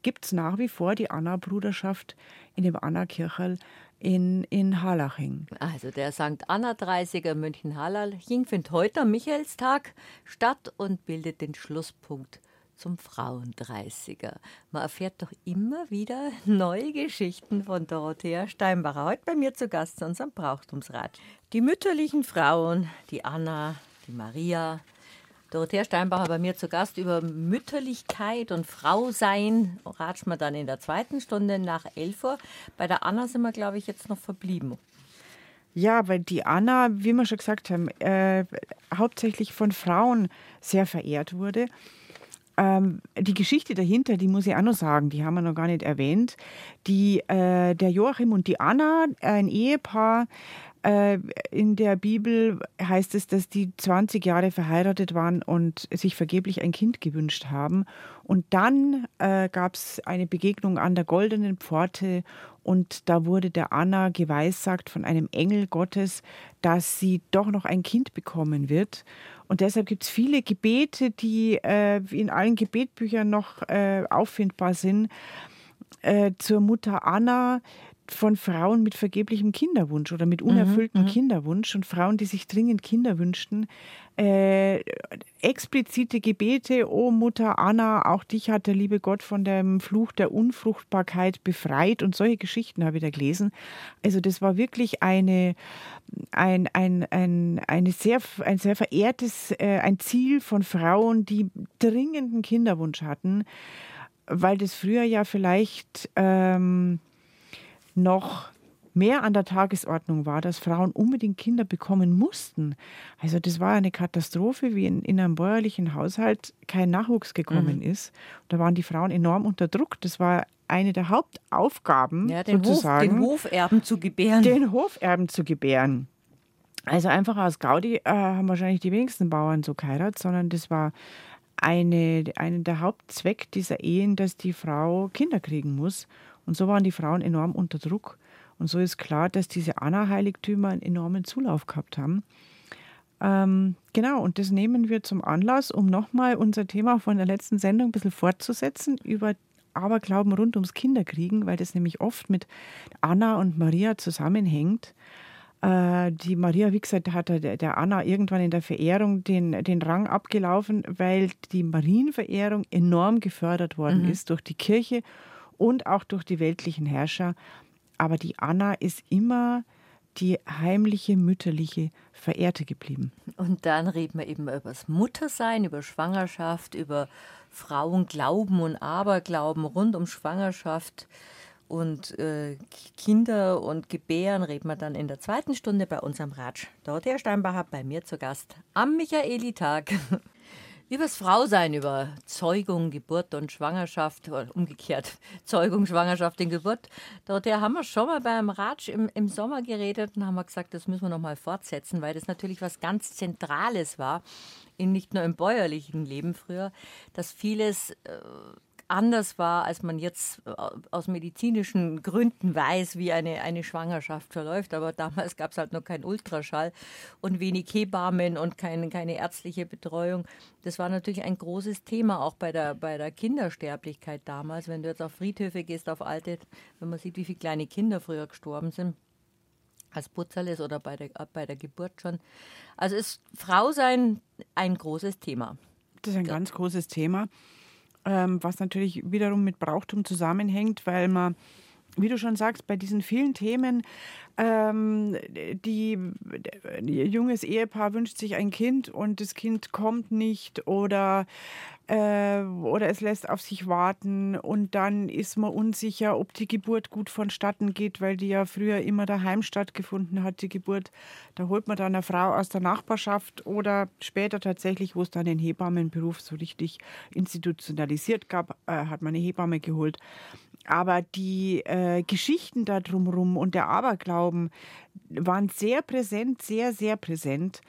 gibt es nach wie vor die Anna-Bruderschaft in dem Anna-Kircherl in, in Harlaching. Also der St. Anna 30er München Harlaching findet heute am Michaelstag statt und bildet den Schlusspunkt zum Frauendreißiger. Man erfährt doch immer wieder neue Geschichten von Dorothea Steinbacher. Heute bei mir zu Gast zu unserem Brauchtumsrat. Die mütterlichen Frauen, die Anna, die Maria, Dorothea Steinbacher bei mir zu Gast über Mütterlichkeit und Frausein. Ratschen wir dann in der zweiten Stunde nach 11 Uhr. Bei der Anna sind wir, glaube ich, jetzt noch verblieben. Ja, weil die Anna, wie wir schon gesagt haben, äh, hauptsächlich von Frauen sehr verehrt wurde. Ähm, die Geschichte dahinter, die muss ich auch noch sagen, die haben wir noch gar nicht erwähnt. Die, äh, der Joachim und die Anna, ein Ehepaar, in der Bibel heißt es, dass die 20 Jahre verheiratet waren und sich vergeblich ein Kind gewünscht haben. Und dann äh, gab es eine Begegnung an der goldenen Pforte und da wurde der Anna geweissagt von einem Engel Gottes, dass sie doch noch ein Kind bekommen wird. Und deshalb gibt es viele Gebete, die äh, in allen Gebetbüchern noch äh, auffindbar sind, äh, zur Mutter Anna, von Frauen mit vergeblichem Kinderwunsch oder mit unerfülltem mhm, mhm, Kinderwunsch und Frauen, die sich dringend Kinder wünschten. Äh, explizite Gebete, oh Mutter Anna, auch dich hat der liebe Gott von dem Fluch der Unfruchtbarkeit befreit und solche Geschichten habe ich da gelesen. Also das war wirklich eine, ein, ein, ein, eine sehr, ein sehr verehrtes, äh, ein Ziel von Frauen, die dringenden Kinderwunsch hatten, weil das früher ja vielleicht... Ähm, noch mehr an der Tagesordnung war, dass Frauen unbedingt Kinder bekommen mussten. Also das war eine Katastrophe, wie in, in einem bäuerlichen Haushalt kein Nachwuchs gekommen mhm. ist. Da waren die Frauen enorm unter Druck. Das war eine der Hauptaufgaben, ja, den sozusagen. Hof, den Hoferben zu gebären. Den Hoferben zu gebären. Also einfach aus Gaudi äh, haben wahrscheinlich die wenigsten Bauern so geheiratet, sondern das war eine, eine der Hauptzweck dieser Ehen, dass die Frau Kinder kriegen muss. Und so waren die Frauen enorm unter Druck. Und so ist klar, dass diese Anna-Heiligtümer einen enormen Zulauf gehabt haben. Ähm, genau, und das nehmen wir zum Anlass, um nochmal unser Thema von der letzten Sendung ein bisschen fortzusetzen über Aberglauben rund ums Kinderkriegen, weil das nämlich oft mit Anna und Maria zusammenhängt. Äh, die Maria, wie gesagt, hat der, der, Anna irgendwann in der Verehrung den, den Rang abgelaufen, weil die Marienverehrung enorm gefördert worden mhm. ist durch die Kirche und auch durch die weltlichen Herrscher. Aber die Anna ist immer die heimliche, mütterliche Verehrte geblieben. Und dann reden wir eben über das Muttersein, über Schwangerschaft, über Frauenglauben und Aberglauben rund um Schwangerschaft und äh, Kinder und Gebären reden wir dann in der zweiten Stunde bei unserem Ratsch. Dorothea Steinbacher bei mir zu Gast am Michaelitag. Übers Frausein, über Zeugung, Geburt und Schwangerschaft, oder umgekehrt, Zeugung, Schwangerschaft und Geburt. Dorothea haben wir schon mal beim Ratsch im, im Sommer geredet und haben wir gesagt, das müssen wir noch mal fortsetzen, weil das natürlich was ganz Zentrales war, in, nicht nur im bäuerlichen Leben früher, dass vieles äh, anders war, als man jetzt äh, aus medizinischen Gründen weiß, wie eine, eine Schwangerschaft verläuft. Aber damals gab es halt noch keinen Ultraschall und wenig Hebammen und kein, keine ärztliche Betreuung. Das war natürlich ein großes Thema auch bei der, bei der Kindersterblichkeit damals. Wenn du jetzt auf Friedhöfe gehst, auf alte, wenn man sieht, wie viele kleine Kinder früher gestorben sind als Putzerles oder bei der, bei der Geburt schon. Also ist Frau sein ein großes Thema. Das ist ein ganz großes Thema was natürlich wiederum mit Brauchtum zusammenhängt, weil man, wie du schon sagst, bei diesen vielen Themen, ähm, die, ein junges Ehepaar wünscht sich ein Kind und das Kind kommt nicht oder äh, oder es lässt auf sich warten und dann ist man unsicher, ob die Geburt gut vonstatten geht, weil die ja früher immer daheim stattgefunden hat, die Geburt. Da holt man dann eine Frau aus der Nachbarschaft oder später tatsächlich, wo es dann den Hebammenberuf so richtig institutionalisiert gab, äh, hat man eine Hebamme geholt. Aber die äh, Geschichten da drumherum und der Aberglauben waren sehr präsent, sehr, sehr präsent.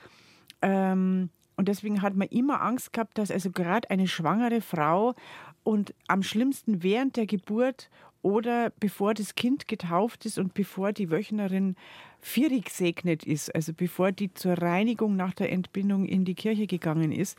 Ähm, und deswegen hat man immer Angst gehabt, dass also gerade eine schwangere Frau und am schlimmsten während der Geburt oder bevor das Kind getauft ist und bevor die Wöchnerin vierig gesegnet ist, also bevor die zur Reinigung nach der Entbindung in die Kirche gegangen ist,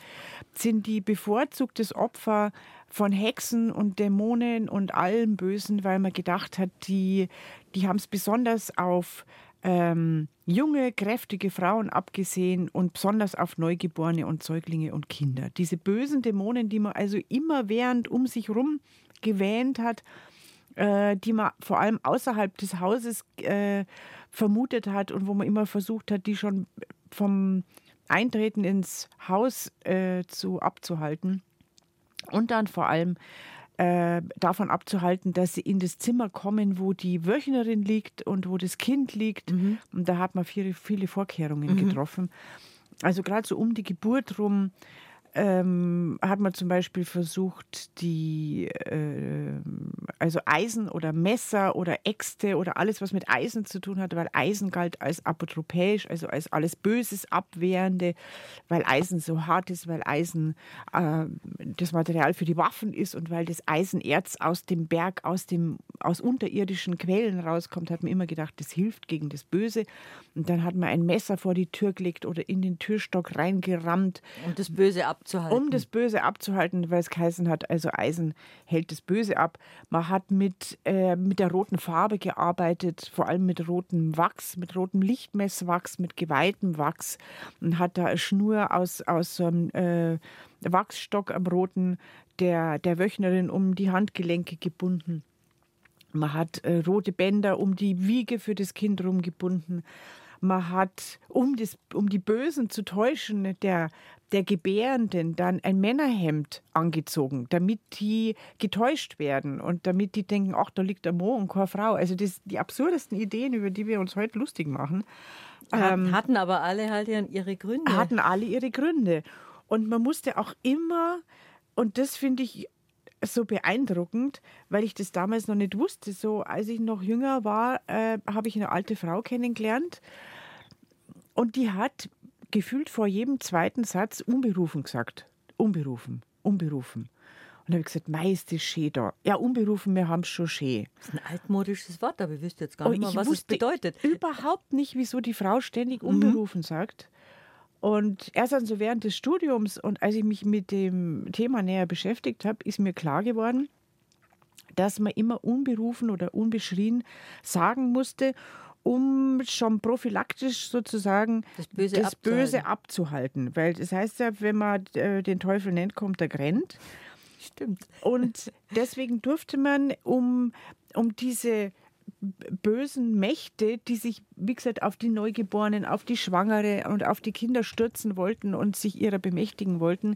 sind die bevorzugtes Opfer von Hexen und Dämonen und allem Bösen, weil man gedacht hat, die, die haben es besonders auf ähm, junge, kräftige Frauen abgesehen und besonders auf Neugeborene und Säuglinge und Kinder. Diese bösen Dämonen, die man also immer während um sich herum gewähnt hat, äh, die man vor allem außerhalb des Hauses äh, vermutet hat und wo man immer versucht hat, die schon vom Eintreten ins Haus äh, zu abzuhalten. Und dann vor allem äh, davon abzuhalten, dass sie in das Zimmer kommen, wo die Wöchnerin liegt und wo das Kind liegt. Mhm. Und da hat man viele, viele Vorkehrungen mhm. getroffen. Also gerade so um die Geburt rum ähm, hat man zum Beispiel versucht, die, äh, also Eisen oder Messer oder Äxte oder alles, was mit Eisen zu tun hat, weil Eisen galt als apotropäisch, also als alles Böses, Abwehrende, weil Eisen so hart ist, weil Eisen äh, das Material für die Waffen ist und weil das Eisenerz aus dem Berg, aus, dem, aus unterirdischen Quellen rauskommt, hat man immer gedacht, das hilft gegen das Böse. Und dann hat man ein Messer vor die Tür gelegt oder in den Türstock reingerammt. Um das Böse abzuhalten. Um das Böse abzuhalten, weil es geheißen hat, also Eisen hält das Böse ab. Man hat mit, äh, mit der roten Farbe gearbeitet, vor allem mit rotem Wachs, mit rotem Lichtmesswachs, mit geweihtem Wachs und hat da eine Schnur aus, aus so einem äh, Wachsstock am roten der, der Wöchnerin um die Handgelenke gebunden. Man hat äh, rote Bänder um die Wiege für das Kind rumgebunden. Man hat, um, das, um die Bösen zu täuschen, der, der Gebärenden dann ein Männerhemd angezogen, damit die getäuscht werden und damit die denken, ach, da liegt der Mo und keine Frau. Also das, die absurdesten Ideen, über die wir uns heute lustig machen. Ähm, hatten aber alle halt ihre Gründe. Hatten alle ihre Gründe. Und man musste auch immer, und das finde ich so beeindruckend, weil ich das damals noch nicht wusste. So, als ich noch jünger war, äh, habe ich eine alte Frau kennengelernt und die hat gefühlt vor jedem zweiten Satz unberufen gesagt. Unberufen, unberufen. Und dann habe ich gesagt, mei, ist das schön da. Ja, unberufen, wir haben schon schön. Das ist ein altmodisches Wort, aber ich wüsste jetzt gar nicht mehr, was es bedeutet. überhaupt nicht, wieso die Frau ständig mhm. unberufen mhm. sagt. Und erst dann so während des Studiums und als ich mich mit dem Thema näher beschäftigt habe, ist mir klar geworden, dass man immer unberufen oder unbeschrien sagen musste, um schon prophylaktisch sozusagen das Böse, das abzuhalten. Böse abzuhalten. Weil das heißt ja, wenn man äh, den Teufel nennt, kommt er grennt. Stimmt. Und deswegen durfte man, um, um diese bösen Mächte, die sich, wie gesagt, auf die Neugeborenen, auf die Schwangere und auf die Kinder stürzen wollten und sich ihrer bemächtigen wollten,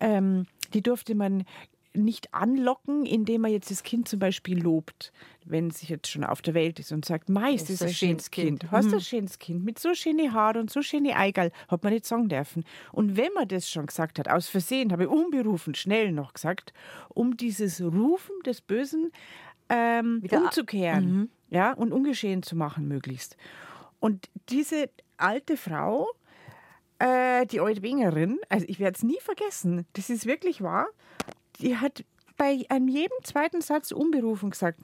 ähm, die durfte man nicht anlocken, indem man jetzt das Kind zum Beispiel lobt, wenn es jetzt schon auf der Welt ist und sagt, meist ist, ist ein schönes Kind. kind. Hast mhm. ein schönes Kind mit so schönen Haaren und so schöne Eigerl, hat man nicht sagen dürfen. Und wenn man das schon gesagt hat, aus Versehen, habe ich unberufen schnell noch gesagt, um dieses Rufen des Bösen ähm, umzukehren mhm. ja, und ungeschehen zu machen möglichst. Und diese alte Frau, äh, die Eudwingerin, also ich werde es nie vergessen, das ist wirklich wahr, die hat bei einem jedem zweiten Satz unberufen gesagt.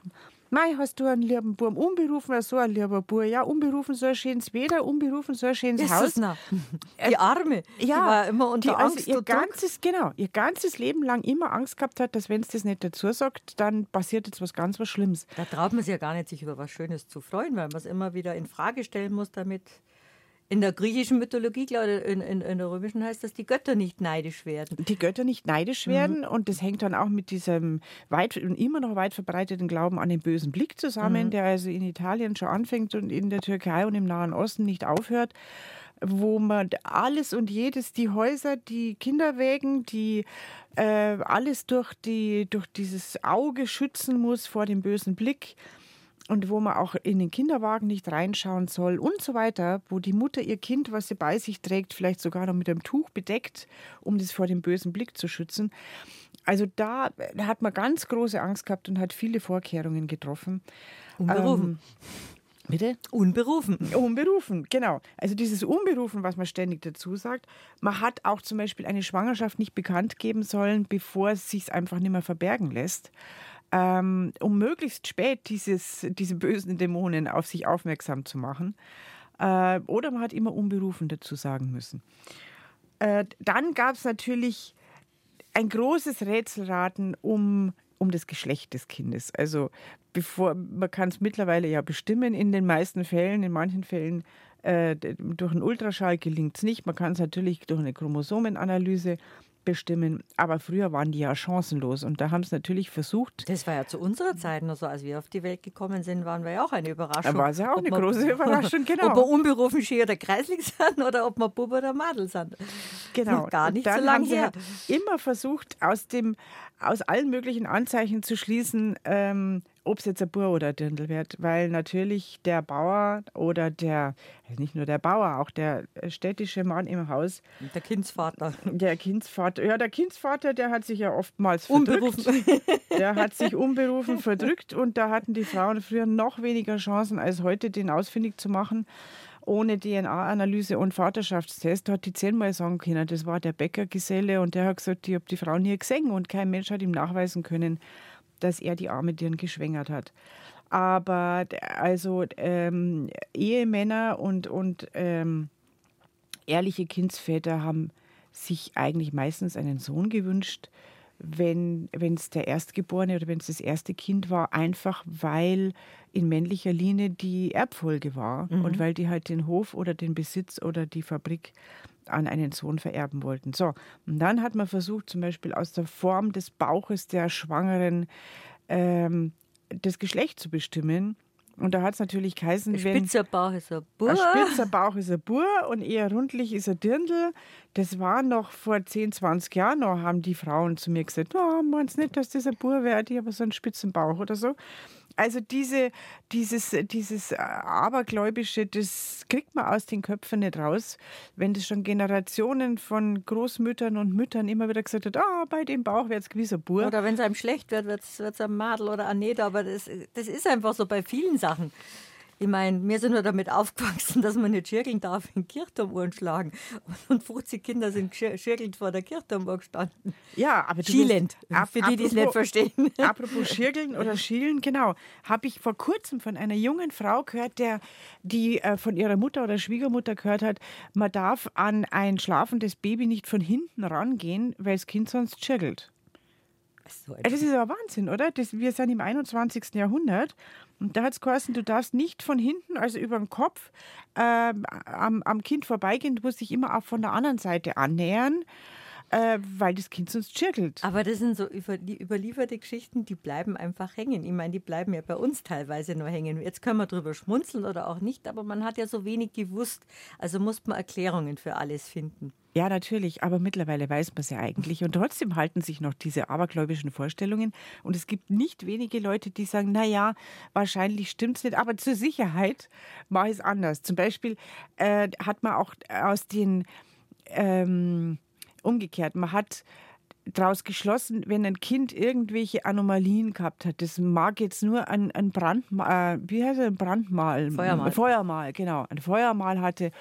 Mei, hast du einen lieben Burm, unberufen so ein lieber Bur, ja, unberufen so ein schönes Wetter, unberufen so ein schönes ist Haus. Die Arme, ja, die war immer unter die, also Angst. Ihr ganzes, genau, ihr ganzes Leben lang immer Angst gehabt hat, dass wenn es das nicht dazu sagt, dann passiert jetzt was ganz was Schlimmes. Da traut man sich ja gar nicht, sich über was Schönes zu freuen, weil man es immer wieder in Frage stellen muss, damit in der griechischen Mythologie, glaube ich, in, in, in, der römischen heißt das, die Götter nicht neidisch werden. Die Götter nicht neidisch werden mhm. und das hängt dann auch mit diesem weit und immer noch weit verbreiteten Glauben an den bösen Blick zusammen, mhm. der also in Italien schon anfängt und in der Türkei und im Nahen Osten nicht aufhört wo man alles und jedes, die Häuser, die Kinderwägen, die äh, alles durch, die, durch dieses Auge schützen muss vor dem bösen Blick und wo man auch in den Kinderwagen nicht reinschauen soll und so weiter, wo die Mutter ihr Kind, was sie bei sich trägt, vielleicht sogar noch mit einem Tuch bedeckt, um das vor dem bösen Blick zu schützen. Also da hat man ganz große Angst gehabt und hat viele Vorkehrungen getroffen. Unberufen. Ähm, Bitte? Unberufen. Unberufen, genau. Also dieses Unberufen, was man ständig dazu sagt. Man hat auch zum Beispiel eine Schwangerschaft nicht bekannt geben sollen, bevor es sich einfach nicht mehr verbergen lässt ähm, um möglichst spät dieses, diese bösen Dämonen auf sich aufmerksam zu machen. Äh, oder man hat immer unberufen dazu sagen müssen. Äh, dann gab es natürlich ein großes Rätselraten um, um das Geschlecht des Kindes. Also bevor man kann es mittlerweile ja bestimmen in den meisten Fällen, in manchen Fällen äh, durch einen Ultraschall gelingt es nicht. Man kann es natürlich durch eine Chromosomenanalyse bestimmen. Aber früher waren die ja chancenlos und da haben es natürlich versucht. Das war ja zu unserer Zeit noch so, als wir auf die Welt gekommen sind, waren wir ja auch eine Überraschung. Da war es ja auch ob eine man, große Überraschung, genau. Ob wir unberufen Ski oder kreislich sind oder ob wir Bub oder Madel sind. Genau. Gar nicht so lange her. Halt immer versucht, aus, dem, aus allen möglichen Anzeichen zu schließen, ähm, ob es jetzt ein Bur oder ein Dirndl wird, weil natürlich der Bauer oder der, also nicht nur der Bauer, auch der städtische Mann im Haus. Der Kindsvater. Der Kindsvater, ja, der Kindsvater, der hat sich ja oftmals verdrückt. Unberufen. Der hat sich unberufen verdrückt und da hatten die Frauen früher noch weniger Chancen als heute, den ausfindig zu machen. Ohne DNA-Analyse und Vaterschaftstest hat die zehnmal sagen können, das war der Bäckergeselle und der hat gesagt, ich habe die Frau nie gesehen und kein Mensch hat ihm nachweisen können, dass er die arme Dirn geschwängert hat. Aber also ähm, Ehemänner und, und ähm, ehrliche Kindsväter haben sich eigentlich meistens einen Sohn gewünscht, wenn es der Erstgeborene oder wenn es das erste Kind war, einfach weil in männlicher Linie die Erbfolge war mhm. und weil die halt den Hof oder den Besitz oder die Fabrik an einen Sohn vererben wollten. So, und dann hat man versucht, zum Beispiel aus der Form des Bauches der Schwangeren ähm, das Geschlecht zu bestimmen. Und da hat es natürlich geheißen, ein spitzer Bauch ist ein Bur. Ein spitzer Bauch ist ein Bur und eher rundlich ist ein Dirndl. Das war noch vor 10, 20 Jahren noch, haben die Frauen zu mir gesagt, oh, meinst nicht, dass das ein Bur wäre, ich habe so einen spitzen Bauch oder so. Also diese, dieses, dieses Abergläubische, das kriegt man aus den Köpfen nicht raus. Wenn das schon Generationen von Großmüttern und Müttern immer wieder gesagt hat, ah, bei dem Bauch wird es gewiss ein Bur. Oder wenn es einem schlecht wird, wird es ein Madel oder Neder. Aber das, das ist einfach so bei vielen Sachen. Ich meine, wir sind nur damit aufgewachsen, dass man nicht schirkeln darf in Kirchturmuhren schlagen. Und 50 Kinder sind schirkelnd vor der Kirchturmuhr gestanden. Ja, aber du Schielend, musst, für die, die es nicht verstehen. Apropos Schirkeln oder Schielen, genau. Habe ich vor kurzem von einer jungen Frau gehört, der, die äh, von ihrer Mutter oder Schwiegermutter gehört hat, man darf an ein schlafendes Baby nicht von hinten rangehen, weil das Kind sonst schirkelt. So das ist aber Wahnsinn, oder? Das, wir sind im 21. Jahrhundert und da hat es geheißen, du darfst nicht von hinten, also über den Kopf, äh, am, am Kind vorbeigehen. Du musst dich immer auch von der anderen Seite annähern. Äh, weil das Kind sonst schirkelt. Aber das sind so über, die überlieferte Geschichten, die bleiben einfach hängen. Ich meine, die bleiben ja bei uns teilweise nur hängen. Jetzt können wir drüber schmunzeln oder auch nicht, aber man hat ja so wenig gewusst. Also muss man Erklärungen für alles finden. Ja, natürlich, aber mittlerweile weiß man es ja eigentlich. Und trotzdem halten sich noch diese abergläubischen Vorstellungen. Und es gibt nicht wenige Leute, die sagen, na ja, wahrscheinlich stimmt es nicht, aber zur Sicherheit mache ich es anders. Zum Beispiel äh, hat man auch aus den ähm, umgekehrt, man hat daraus geschlossen, wenn ein Kind irgendwelche Anomalien gehabt hat. Das mag jetzt nur ein, ein Brandmal, äh, wie heißt es, ein Brandmal? Feuermal. Feuermal, genau. Ein Feuermal hatte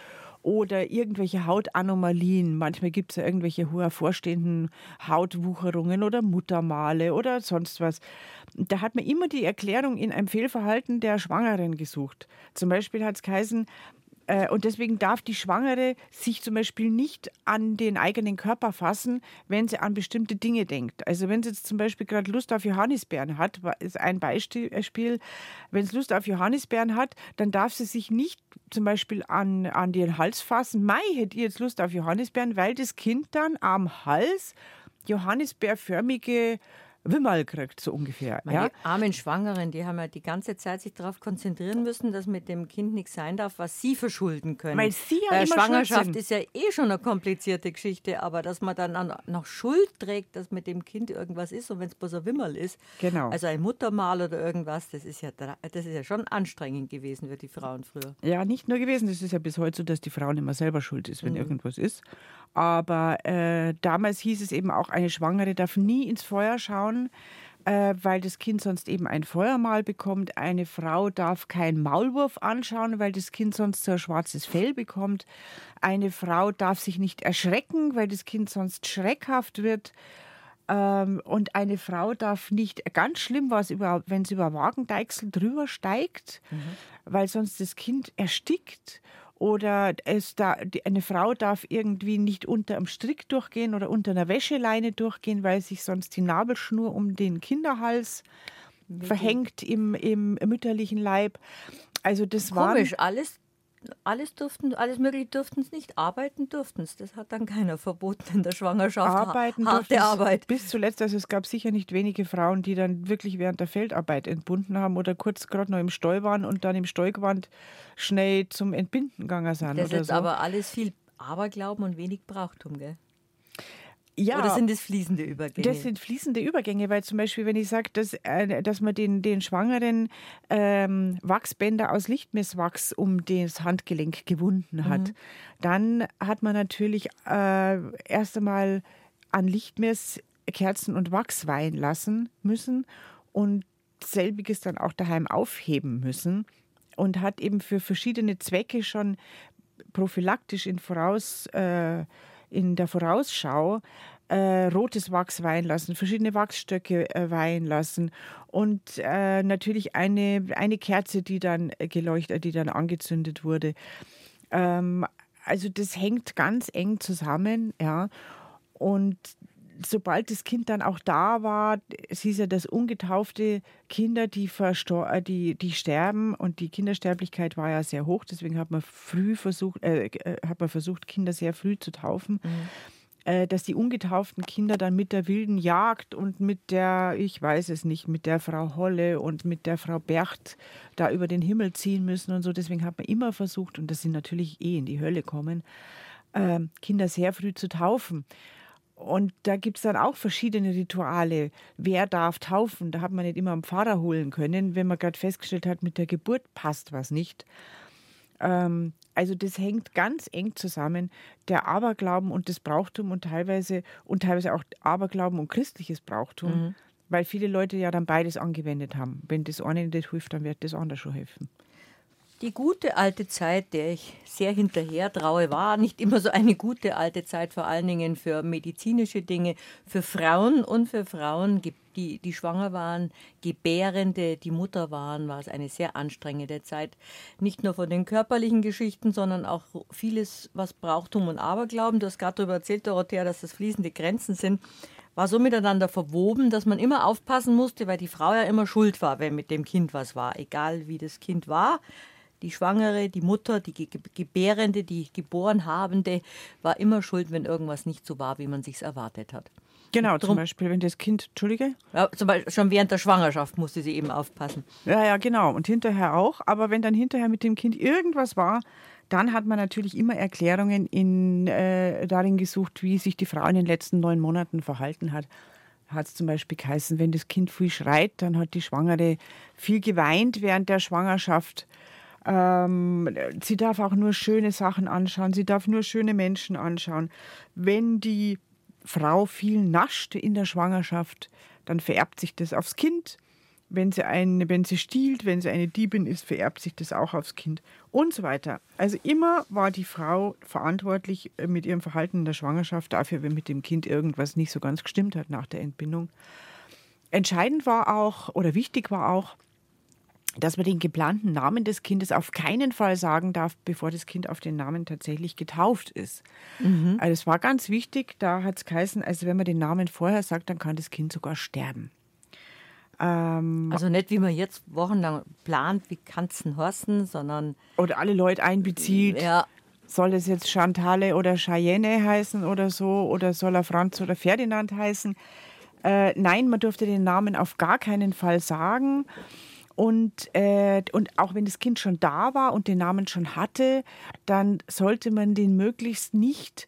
oder irgendwelche Hautanomalien. Manchmal gibt es ja irgendwelche hervorstehenden Hautwucherungen oder Muttermale oder sonst was. Da hat man immer die Erklärung in einem Fehlverhalten der Schwangeren gesucht. Zum Beispiel hat es geheißen, und deswegen darf die Schwangere sich zum Beispiel nicht an den eigenen Körper fassen, wenn sie an bestimmte Dinge denkt. Also wenn sie jetzt zum Beispiel gerade Lust auf Johannisbeeren hat, ist ein Beispiel, äh, wenn sie Lust auf Johannisbeeren hat, dann darf sie sich nicht zum Beispiel an, an den Hals fassen. Mai hätte jetzt Lust auf Johannisbeeren, weil das Kind dann am Hals Johannisbeerförmige Wimmerl kriegt, so ungefähr. Meine ja? armen Schwangeren, die haben ja die ganze Zeit sich darauf konzentrieren müssen, dass mit dem Kind nichts sein darf, was sie verschulden können. Weil sie ja äh, Schwangerschaft ist ja eh schon eine komplizierte Geschichte, aber dass man dann noch Schuld trägt, dass mit dem Kind irgendwas ist und wenn es bloß ein Wimmerl ist, genau. also ein Muttermal oder irgendwas, das ist ja das ist ja schon anstrengend gewesen für die Frauen früher. Ja, nicht nur gewesen, das ist ja bis heute so, dass die Frau immer selber schuld ist, wenn mhm. irgendwas ist. Aber äh, damals hieß es eben auch, eine Schwangere darf nie ins Feuer schauen, äh, weil das Kind sonst eben ein Feuermal bekommt. Eine Frau darf keinen Maulwurf anschauen, weil das Kind sonst so ein schwarzes Fell bekommt. Eine Frau darf sich nicht erschrecken, weil das Kind sonst schreckhaft wird. Ähm, und eine Frau darf nicht, ganz schlimm war es, wenn sie über Wagendeichsel drüber steigt, mhm. weil sonst das Kind erstickt oder es da, eine Frau darf irgendwie nicht unter einem Strick durchgehen oder unter einer Wäscheleine durchgehen, weil sich sonst die Nabelschnur um den Kinderhals verhängt im, im mütterlichen Leib. Also das war komisch. Alles alles durften, alles mögliche durften es nicht. Arbeiten durften es. Das hat dann keiner verboten in der Schwangerschaft. Arbeiten harte Arbeit. Bis zuletzt, also es gab sicher nicht wenige Frauen, die dann wirklich während der Feldarbeit entbunden haben oder kurz gerade noch im Steu waren und dann im Steugewand schnell zum Entbinden gegangen sind. Das ist so. aber alles viel Aberglauben und wenig Brauchtum, gell? Ja, Oder sind es fließende Übergänge? Das sind fließende Übergänge, weil zum Beispiel, wenn ich sage, dass, äh, dass man den, den Schwangeren ähm, Wachsbänder aus Lichtmesswachs um das Handgelenk gewunden hat, mhm. dann hat man natürlich äh, erst einmal an Lichtmess Kerzen und Wachs weihen lassen müssen und selbiges dann auch daheim aufheben müssen und hat eben für verschiedene Zwecke schon prophylaktisch in Voraus äh, in der Vorausschau äh, rotes Wachs weihen lassen, verschiedene Wachsstöcke äh, weihen lassen und äh, natürlich eine, eine Kerze, die dann geleuchtet, die dann angezündet wurde. Ähm, also das hängt ganz eng zusammen, ja. Und sobald das Kind dann auch da war, es hieß ja, dass ungetaufte Kinder, die, äh, die, die sterben und die Kindersterblichkeit war ja sehr hoch, deswegen hat man früh versucht, äh, äh, hat man versucht, Kinder sehr früh zu taufen. Mhm. Äh, dass die ungetauften Kinder dann mit der wilden Jagd und mit der, ich weiß es nicht, mit der Frau Holle und mit der Frau Bercht da über den Himmel ziehen müssen und so. Deswegen hat man immer versucht, und das sind natürlich eh in die Hölle kommen, ähm, Kinder sehr früh zu taufen. Und da gibt es dann auch verschiedene Rituale. Wer darf taufen? Da hat man nicht immer einen Pfarrer holen können, wenn man gerade festgestellt hat, mit der Geburt passt was nicht. Ähm, also das hängt ganz eng zusammen, der Aberglauben und das Brauchtum und teilweise und teilweise auch Aberglauben und christliches Brauchtum, mhm. weil viele Leute ja dann beides angewendet haben. Wenn das eine nicht hilft, dann wird das andere schon helfen. Die gute alte Zeit, der ich sehr hinterher traue, war nicht immer so eine gute alte Zeit, vor allen Dingen für medizinische Dinge, für Frauen und für Frauen, die, die schwanger waren, Gebärende, die Mutter waren, war es eine sehr anstrengende Zeit. Nicht nur von den körperlichen Geschichten, sondern auch vieles, was Brauchtum und Aberglauben. Du hast gerade darüber erzählt, Dorothea, dass das fließende Grenzen sind war so miteinander verwoben, dass man immer aufpassen musste, weil die Frau ja immer schuld war, wenn mit dem Kind was war, egal wie das Kind war die Schwangere, die Mutter, die Gebärende, die geboren Habende war immer schuld, wenn irgendwas nicht so war, wie man sich erwartet hat. Genau, zum Beispiel, wenn das Kind, Entschuldige? Ja, zum Beispiel schon während der Schwangerschaft musste sie eben aufpassen. Ja, ja, genau. Und hinterher auch. Aber wenn dann hinterher mit dem Kind irgendwas war, dann hat man natürlich immer Erklärungen in, äh, darin gesucht, wie sich die Frau in den letzten neun Monaten verhalten hat. Hat es zum Beispiel geheißen, wenn das Kind viel schreit, dann hat die Schwangere viel geweint während der Schwangerschaft. Ähm, sie darf auch nur schöne Sachen anschauen, sie darf nur schöne Menschen anschauen. Wenn die Frau viel nascht in der Schwangerschaft, dann vererbt sich das aufs Kind. Wenn sie, ein, wenn sie stiehlt, wenn sie eine Diebin ist, vererbt sich das auch aufs Kind und so weiter. Also immer war die Frau verantwortlich mit ihrem Verhalten in der Schwangerschaft dafür, wenn mit dem Kind irgendwas nicht so ganz gestimmt hat nach der Entbindung. Entscheidend war auch oder wichtig war auch, dass man den geplanten Namen des Kindes auf keinen Fall sagen darf, bevor das Kind auf den Namen tatsächlich getauft ist. Mhm. Also es war ganz wichtig, da hat es geheißen, also wenn man den Namen vorher sagt, dann kann das Kind sogar sterben. Ähm, also nicht, wie man jetzt wochenlang plant, wie kann es denn horsten, sondern... Oder alle Leute einbezieht. Ja. Soll es jetzt Chantale oder Cheyenne heißen oder so? Oder soll er Franz oder Ferdinand heißen? Äh, nein, man durfte den Namen auf gar keinen Fall sagen. Und, äh, und auch wenn das Kind schon da war und den Namen schon hatte, dann sollte man den möglichst nicht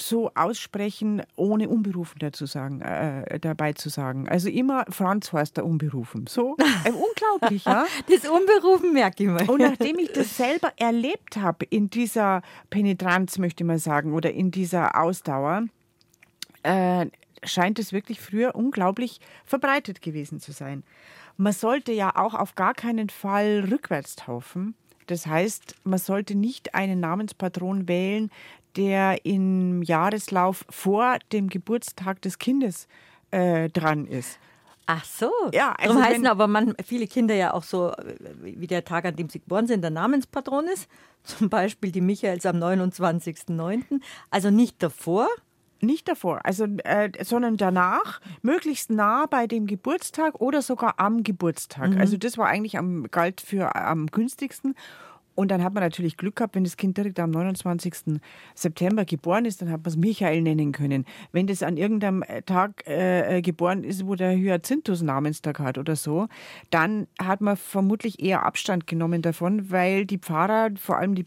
so aussprechen, ohne unberufen dazu sagen, äh, dabei zu sagen. Also immer Franz Horster unberufen. So äh, unglaublich, ja. Das unberufen merke ich mal. Und nachdem ich das selber erlebt habe in dieser Penetranz, möchte ich mal sagen, oder in dieser Ausdauer, äh, scheint es wirklich früher unglaublich verbreitet gewesen zu sein. Man sollte ja auch auf gar keinen Fall rückwärts taufen. Das heißt, man sollte nicht einen Namenspatron wählen, der im Jahreslauf vor dem Geburtstag des Kindes äh, dran ist. Ach so. Ja, also Darum heißen aber man, viele Kinder ja auch so, wie der Tag, an dem sie geboren sind, der Namenspatron ist. Zum Beispiel die Michaels am 29.09. Also nicht davor, nicht davor, also, äh, sondern danach, möglichst nah bei dem Geburtstag oder sogar am Geburtstag. Mhm. Also das war eigentlich am, galt für am günstigsten. Und dann hat man natürlich Glück gehabt, wenn das Kind direkt am 29. September geboren ist, dann hat man es Michael nennen können. Wenn das an irgendeinem Tag äh, äh geboren ist, wo der Hyacinthus Namenstag hat oder so, dann hat man vermutlich eher Abstand genommen davon, weil die Pfarrer, vor allem die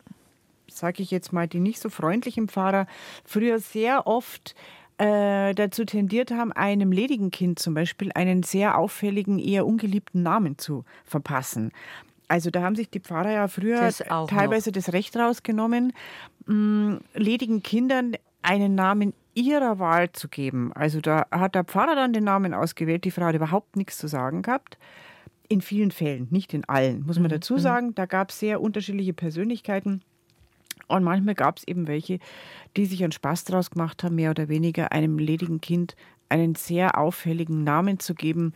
sage ich jetzt mal, die nicht so freundlichen Pfarrer früher sehr oft äh, dazu tendiert haben, einem ledigen Kind zum Beispiel einen sehr auffälligen, eher ungeliebten Namen zu verpassen. Also da haben sich die Pfarrer ja früher teilweise noch. das Recht rausgenommen, mh, ledigen Kindern einen Namen ihrer Wahl zu geben. Also da hat der Pfarrer dann den Namen ausgewählt, die Frau hat überhaupt nichts zu sagen gehabt. In vielen Fällen, nicht in allen, muss man mhm. dazu mhm. sagen. Da gab es sehr unterschiedliche Persönlichkeiten. Und manchmal gab es eben welche, die sich einen Spaß daraus gemacht haben, mehr oder weniger einem ledigen Kind einen sehr auffälligen Namen zu geben,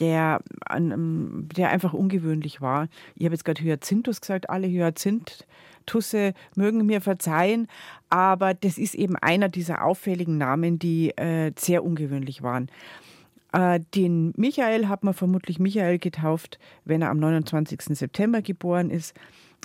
der, der einfach ungewöhnlich war. Ich habe jetzt gerade Hyacinthus gesagt, alle Hyazinthusse mögen mir verzeihen, aber das ist eben einer dieser auffälligen Namen, die äh, sehr ungewöhnlich waren. Äh, den Michael hat man vermutlich Michael getauft, wenn er am 29. September geboren ist.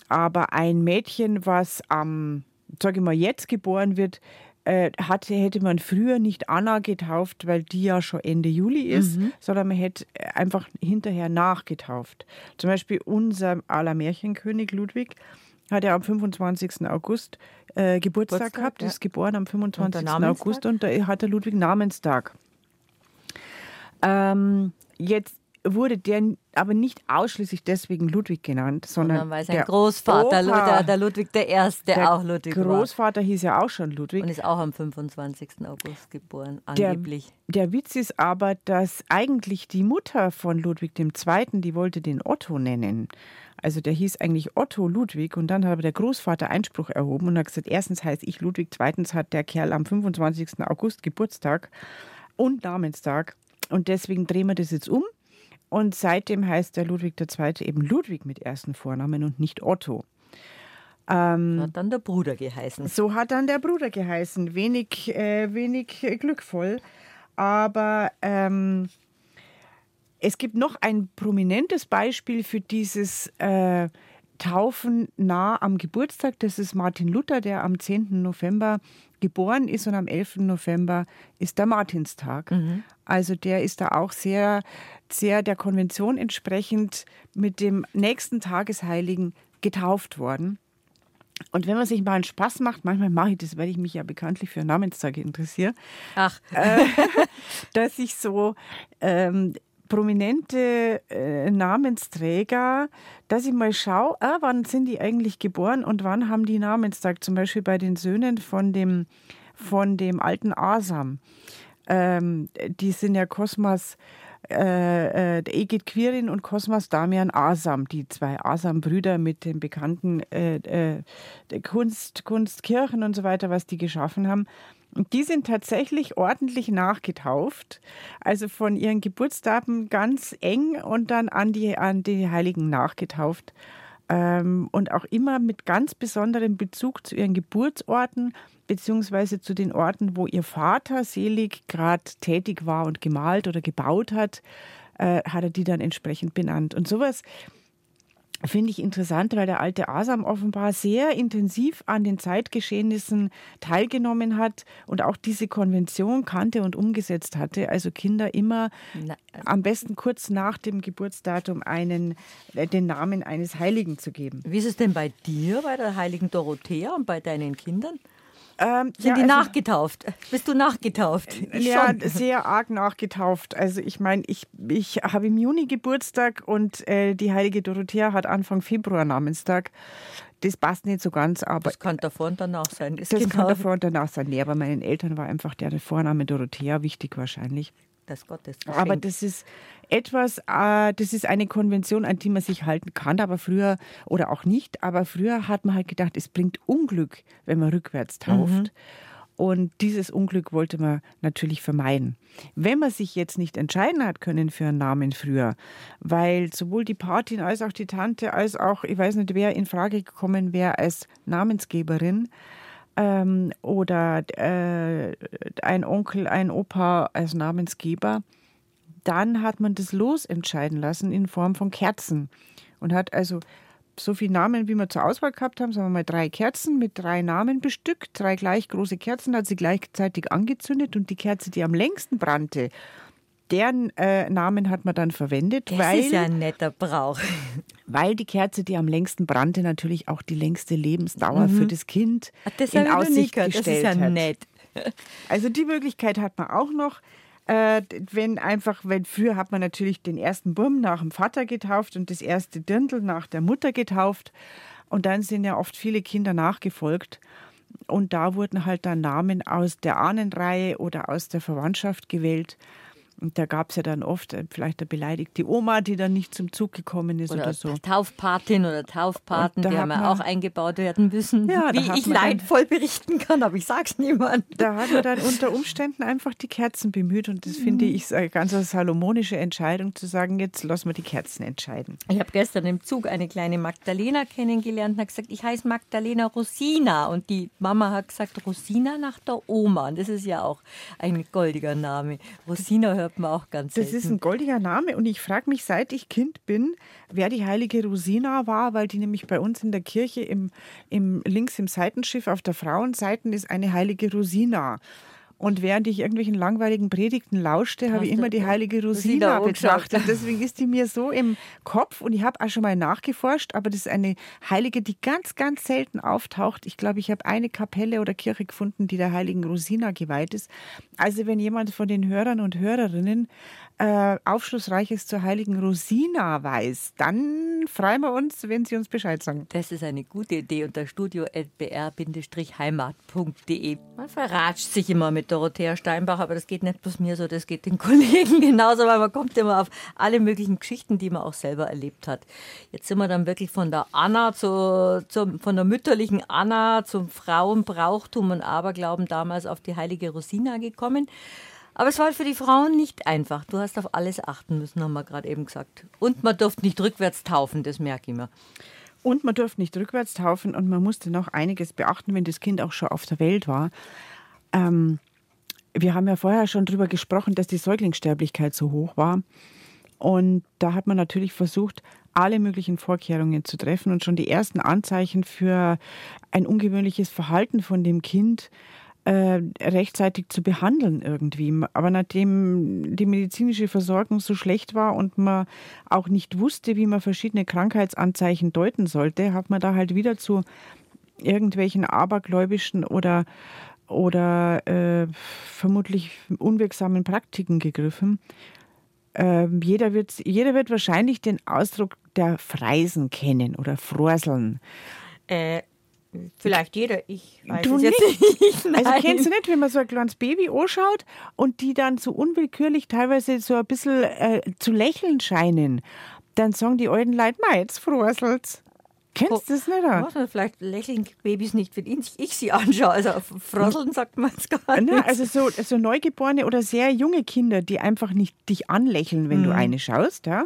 Aber ein Mädchen, was am, sage ich mal, jetzt geboren wird, äh, hatte, hätte man früher nicht Anna getauft, weil die ja schon Ende Juli ist, mhm. sondern man hätte einfach hinterher nachgetauft. Zum Beispiel unser aller Märchenkönig Ludwig hat ja am 25. August äh, Geburtstag, Geburtstag, gehabt, ja. ist geboren am 25. August und da hat der Ludwig Namenstag. Ähm, jetzt wurde der aber nicht ausschließlich deswegen Ludwig genannt, sondern, sondern weil sein Großvater, Opa, der Ludwig I., der, der auch Ludwig Großvater war. hieß ja auch schon Ludwig. Und ist auch am 25. August geboren, angeblich. Der, der Witz ist aber, dass eigentlich die Mutter von Ludwig II., die wollte den Otto nennen. Also der hieß eigentlich Otto Ludwig und dann hat aber der Großvater Einspruch erhoben und hat gesagt, erstens heißt ich Ludwig, zweitens hat der Kerl am 25. August Geburtstag und Namenstag und deswegen drehen wir das jetzt um und seitdem heißt der Ludwig II. eben Ludwig mit ersten Vornamen und nicht Otto. Ähm, hat dann der Bruder geheißen. So hat dann der Bruder geheißen. Wenig, äh, wenig glückvoll. Aber ähm, es gibt noch ein prominentes Beispiel für dieses äh, Taufen nah am Geburtstag. Das ist Martin Luther, der am 10. November geboren ist und am 11. November ist der Martinstag. Mhm. Also der ist da auch sehr, sehr der Konvention entsprechend mit dem nächsten Tagesheiligen getauft worden. Und wenn man sich mal einen Spaß macht, manchmal mache ich das, weil ich mich ja bekanntlich für Namenstage interessiere. Ach. Äh, dass ich so ähm, prominente äh, Namensträger, dass ich mal schaue, ah, wann sind die eigentlich geboren und wann haben die Namenstag. Zum Beispiel bei den Söhnen von dem, von dem alten Asam. Ähm, die sind ja Kosmas äh, äh, Egid Quirin und Kosmas Damian Asam, die zwei Asam-Brüder mit den bekannten äh, äh, Kunst, Kunstkirchen und so weiter, was die geschaffen haben. Und die sind tatsächlich ordentlich nachgetauft, also von ihren Geburtsdaten ganz eng und dann an die, an die Heiligen nachgetauft. Ähm, und auch immer mit ganz besonderem Bezug zu ihren Geburtsorten beziehungsweise zu den Orten, wo ihr Vater selig gerade tätig war und gemalt oder gebaut hat, äh, hat er die dann entsprechend benannt. Und sowas finde ich interessant, weil der alte Asam offenbar sehr intensiv an den Zeitgeschehnissen teilgenommen hat und auch diese Konvention kannte und umgesetzt hatte. Also Kinder immer Na, also am besten kurz nach dem Geburtsdatum einen, äh, den Namen eines Heiligen zu geben. Wie ist es denn bei dir, bei der heiligen Dorothea und bei deinen Kindern? Ähm, Sind ja, die also, nachgetauft? Bist du nachgetauft? Ich ja, schon. sehr arg nachgetauft. Also ich meine, ich, ich habe im Juni Geburtstag und äh, die heilige Dorothea hat Anfang Februar Namenstag. Das passt nicht so ganz, aber. Das kann davor und danach sein. Das, das genau. kann davor und danach sein. Nee, aber meinen Eltern war einfach der Vorname Dorothea wichtig wahrscheinlich. Das Gottes. Aber das ist etwas, äh, das ist eine Konvention, an die man sich halten kann, aber früher oder auch nicht. Aber früher hat man halt gedacht, es bringt Unglück, wenn man rückwärts tauft. Mhm. Und dieses Unglück wollte man natürlich vermeiden. Wenn man sich jetzt nicht entscheiden hat können für einen Namen früher, weil sowohl die Patin als auch die Tante als auch, ich weiß nicht, wer in Frage gekommen wäre als Namensgeberin, ähm, oder äh, ein Onkel, ein Opa als Namensgeber, dann hat man das losentscheiden lassen in Form von Kerzen und hat also so viele Namen, wie wir zur Auswahl gehabt haben, sagen wir mal drei Kerzen mit drei Namen bestückt, drei gleich große Kerzen, hat sie gleichzeitig angezündet und die Kerze, die am längsten brannte, deren äh, Namen hat man dann verwendet. Das weil, ist ja ein netter Brauch. Weil die Kerze, die am längsten brannte, natürlich auch die längste Lebensdauer mhm. für das Kind Ach, das in Aussicht gestellt Das ist ja hat. nett. Also die Möglichkeit hat man auch noch. Äh, wenn einfach, wenn früher hat man natürlich den ersten Bumm nach dem Vater getauft und das erste Dirndl nach der Mutter getauft. Und dann sind ja oft viele Kinder nachgefolgt. Und da wurden halt dann Namen aus der Ahnenreihe oder aus der Verwandtschaft gewählt. Und da gab es ja dann oft äh, vielleicht eine beleidigte Oma, die dann nicht zum Zug gekommen ist oder, oder so. Taufpatin oder Taufpaten, die haben ja auch eingebaut werden müssen. Ja, wie ich leidvoll berichten kann, aber ich sag's niemand. Da hat man dann unter Umständen einfach die Kerzen bemüht und das mhm. finde ich eine ganz salomonische Entscheidung zu sagen, jetzt lassen wir die Kerzen entscheiden. Ich habe gestern im Zug eine kleine Magdalena kennengelernt und hat gesagt, ich heiße Magdalena Rosina und die Mama hat gesagt, Rosina nach der Oma. Und das ist ja auch ein goldiger Name. Rosina hört hört man auch ganz Das ist ein goldiger Name und ich frage mich, seit ich Kind bin, wer die heilige Rosina war, weil die nämlich bei uns in der Kirche im, im links im Seitenschiff auf der Frauenseite ist eine heilige Rosina. Und während ich irgendwelchen langweiligen Predigten lauschte, habe ich immer die heilige Rosina betrachtet. Deswegen ist die mir so im Kopf und ich habe auch schon mal nachgeforscht, aber das ist eine Heilige, die ganz, ganz selten auftaucht. Ich glaube, ich habe eine Kapelle oder Kirche gefunden, die der heiligen Rosina geweiht ist. Also wenn jemand von den Hörern und Hörerinnen äh, Aufschlussreiches zur heiligen Rosina weiß, dann freuen wir uns, wenn Sie uns Bescheid sagen. Das ist eine gute Idee unter studio.br-heimat.de. Man verratscht sich immer mit Dorothea Steinbach, aber das geht nicht bloß mir so, das geht den Kollegen genauso, weil man kommt immer auf alle möglichen Geschichten, die man auch selber erlebt hat. Jetzt sind wir dann wirklich von der Anna zu, zu von der mütterlichen Anna zum Frauenbrauchtum und Aberglauben damals auf die heilige Rosina gekommen. Aber es war für die Frauen nicht einfach. Du hast auf alles achten müssen, haben wir gerade eben gesagt. Und man durfte nicht rückwärts taufen, das merke ich immer. Und man durfte nicht rückwärts taufen und man musste noch einiges beachten, wenn das Kind auch schon auf der Welt war. Ähm, wir haben ja vorher schon darüber gesprochen, dass die Säuglingssterblichkeit so hoch war. Und da hat man natürlich versucht, alle möglichen Vorkehrungen zu treffen und schon die ersten Anzeichen für ein ungewöhnliches Verhalten von dem Kind äh, rechtzeitig zu behandeln irgendwie. Aber nachdem die medizinische Versorgung so schlecht war und man auch nicht wusste, wie man verschiedene Krankheitsanzeichen deuten sollte, hat man da halt wieder zu irgendwelchen abergläubischen oder oder äh, vermutlich unwirksamen Praktiken gegriffen. Äh, jeder, wird, jeder wird wahrscheinlich den Ausdruck der Freisen kennen oder Frorseln. Äh, Vielleicht jeder, ich weiß du es jetzt nicht. nicht. Also kennst du nicht, wenn man so ein kleines Baby anschaut und die dann so unwillkürlich teilweise so ein bisschen äh, zu lächeln scheinen, dann sagen die alten Leute, mei, jetzt fröselt's. Kennst du das nicht? Ja, vielleicht lächeln Babys nicht, wenn ich sie anschaue. Also frosseln sagt man es gar nicht. also so, so neugeborene oder sehr junge Kinder, die einfach nicht dich anlächeln, wenn mhm. du eine schaust, ja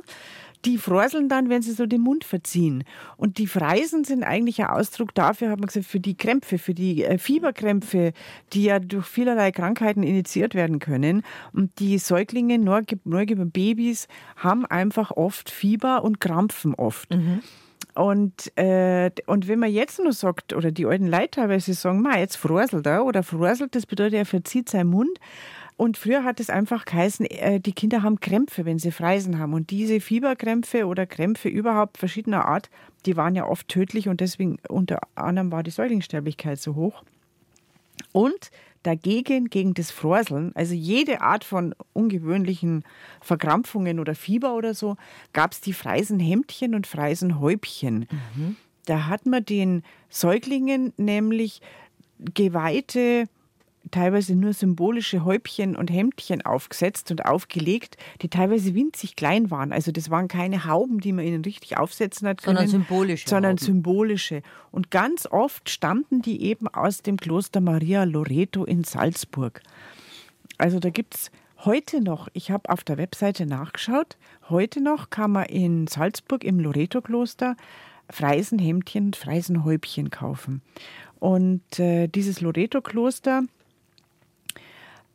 die freuseln dann, wenn sie so den Mund verziehen. Und die Freisen sind eigentlich ein Ausdruck dafür, hat man gesagt, für die Krämpfe, für die äh, Fieberkrämpfe, die ja durch vielerlei Krankheiten initiiert werden können. Und die Säuglinge, neugeborene Babys, haben einfach oft Fieber und krampfen oft. Mhm. Und, äh, und wenn man jetzt nur sagt, oder die alten Leute teilweise sagen, ma, jetzt frorselt er oder frorselt, das bedeutet, er verzieht seinen Mund. Und früher hat es einfach geheißen, äh, die Kinder haben Krämpfe, wenn sie Freisen haben. Und diese Fieberkrämpfe oder Krämpfe überhaupt verschiedener Art, die waren ja oft tödlich und deswegen unter anderem war die Säuglingssterblichkeit so hoch. Und dagegen, gegen das Frorseln, also jede Art von ungewöhnlichen Verkrampfungen oder Fieber oder so, gab es die Freisenhemdchen und Freisenhäubchen. Mhm. Da hat man den Säuglingen nämlich geweihte teilweise nur symbolische Häubchen und Hemdchen aufgesetzt und aufgelegt, die teilweise winzig klein waren. Also das waren keine Hauben, die man ihnen richtig aufsetzen hat können, sondern symbolische. Sondern Hauben. symbolische. Und ganz oft stammten die eben aus dem Kloster Maria Loreto in Salzburg. Also da gibt es heute noch, ich habe auf der Webseite nachgeschaut, heute noch kann man in Salzburg im Loreto-Kloster Freisenhemdchen und Freisenhäubchen kaufen. Und äh, dieses Loreto-Kloster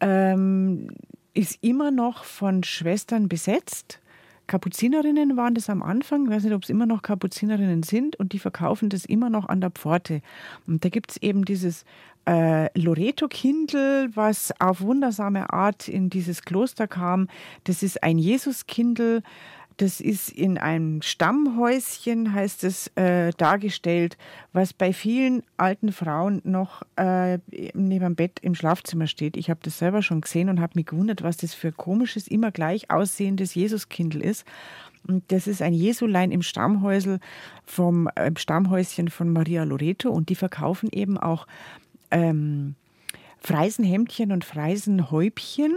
ähm, ist immer noch von Schwestern besetzt. Kapuzinerinnen waren das am Anfang, ich weiß nicht, ob es immer noch Kapuzinerinnen sind und die verkaufen das immer noch an der Pforte. Und da gibt es eben dieses äh, Loreto-Kindel, was auf wundersame Art in dieses Kloster kam. Das ist ein Jesus-Kindel, Das ist in einem Stammhäuschen, heißt es, äh, dargestellt, was bei vielen alten Frauen noch äh, neben dem Bett im Schlafzimmer steht. Ich habe das selber schon gesehen und habe mich gewundert, was das für komisches, immer gleich aussehendes Jesuskindl ist. Und das ist ein Jesulein im Stammhäusel vom äh, Stammhäuschen von Maria Loreto und die verkaufen eben auch ähm, Freisenhemdchen und Freisenhäubchen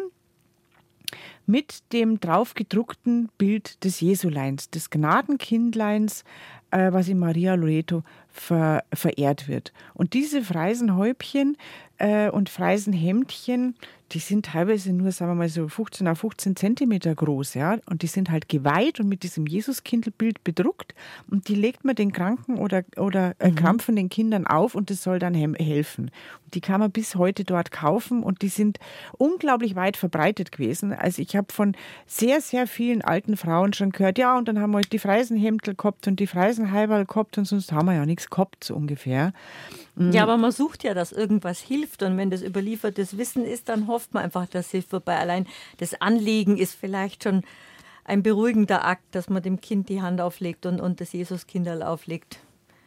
mit dem draufgedruckten Bild des Jesuleins, des Gnadenkindleins, äh, was in Maria Loreto ver verehrt wird. Und diese Freisenhäubchen äh, und Freisenhemdchen, die sind teilweise nur, sagen wir mal, so 15 auf 15 Zentimeter groß, ja. Und die sind halt geweiht und mit diesem Jesuskindlbild bedruckt. Und die legt man den Kranken oder, oder äh, mhm. krampfenden Kindern auf und das soll dann helfen. Und die kann man bis heute dort kaufen und die sind unglaublich weit verbreitet gewesen. Also ich habe von sehr, sehr vielen alten Frauen schon gehört, ja, und dann haben wir halt die Freisenhemdel gehabt und die Freisenheiberl gehabt und sonst haben wir ja nichts gehabt, so ungefähr. Ja, aber man sucht ja, dass irgendwas hilft und wenn das überliefertes Wissen ist, dann hofft man einfach, dass Hilfe vorbei. Allein das Anlegen ist vielleicht schon ein beruhigender Akt, dass man dem Kind die Hand auflegt und, und das Jesuskinderl auflegt.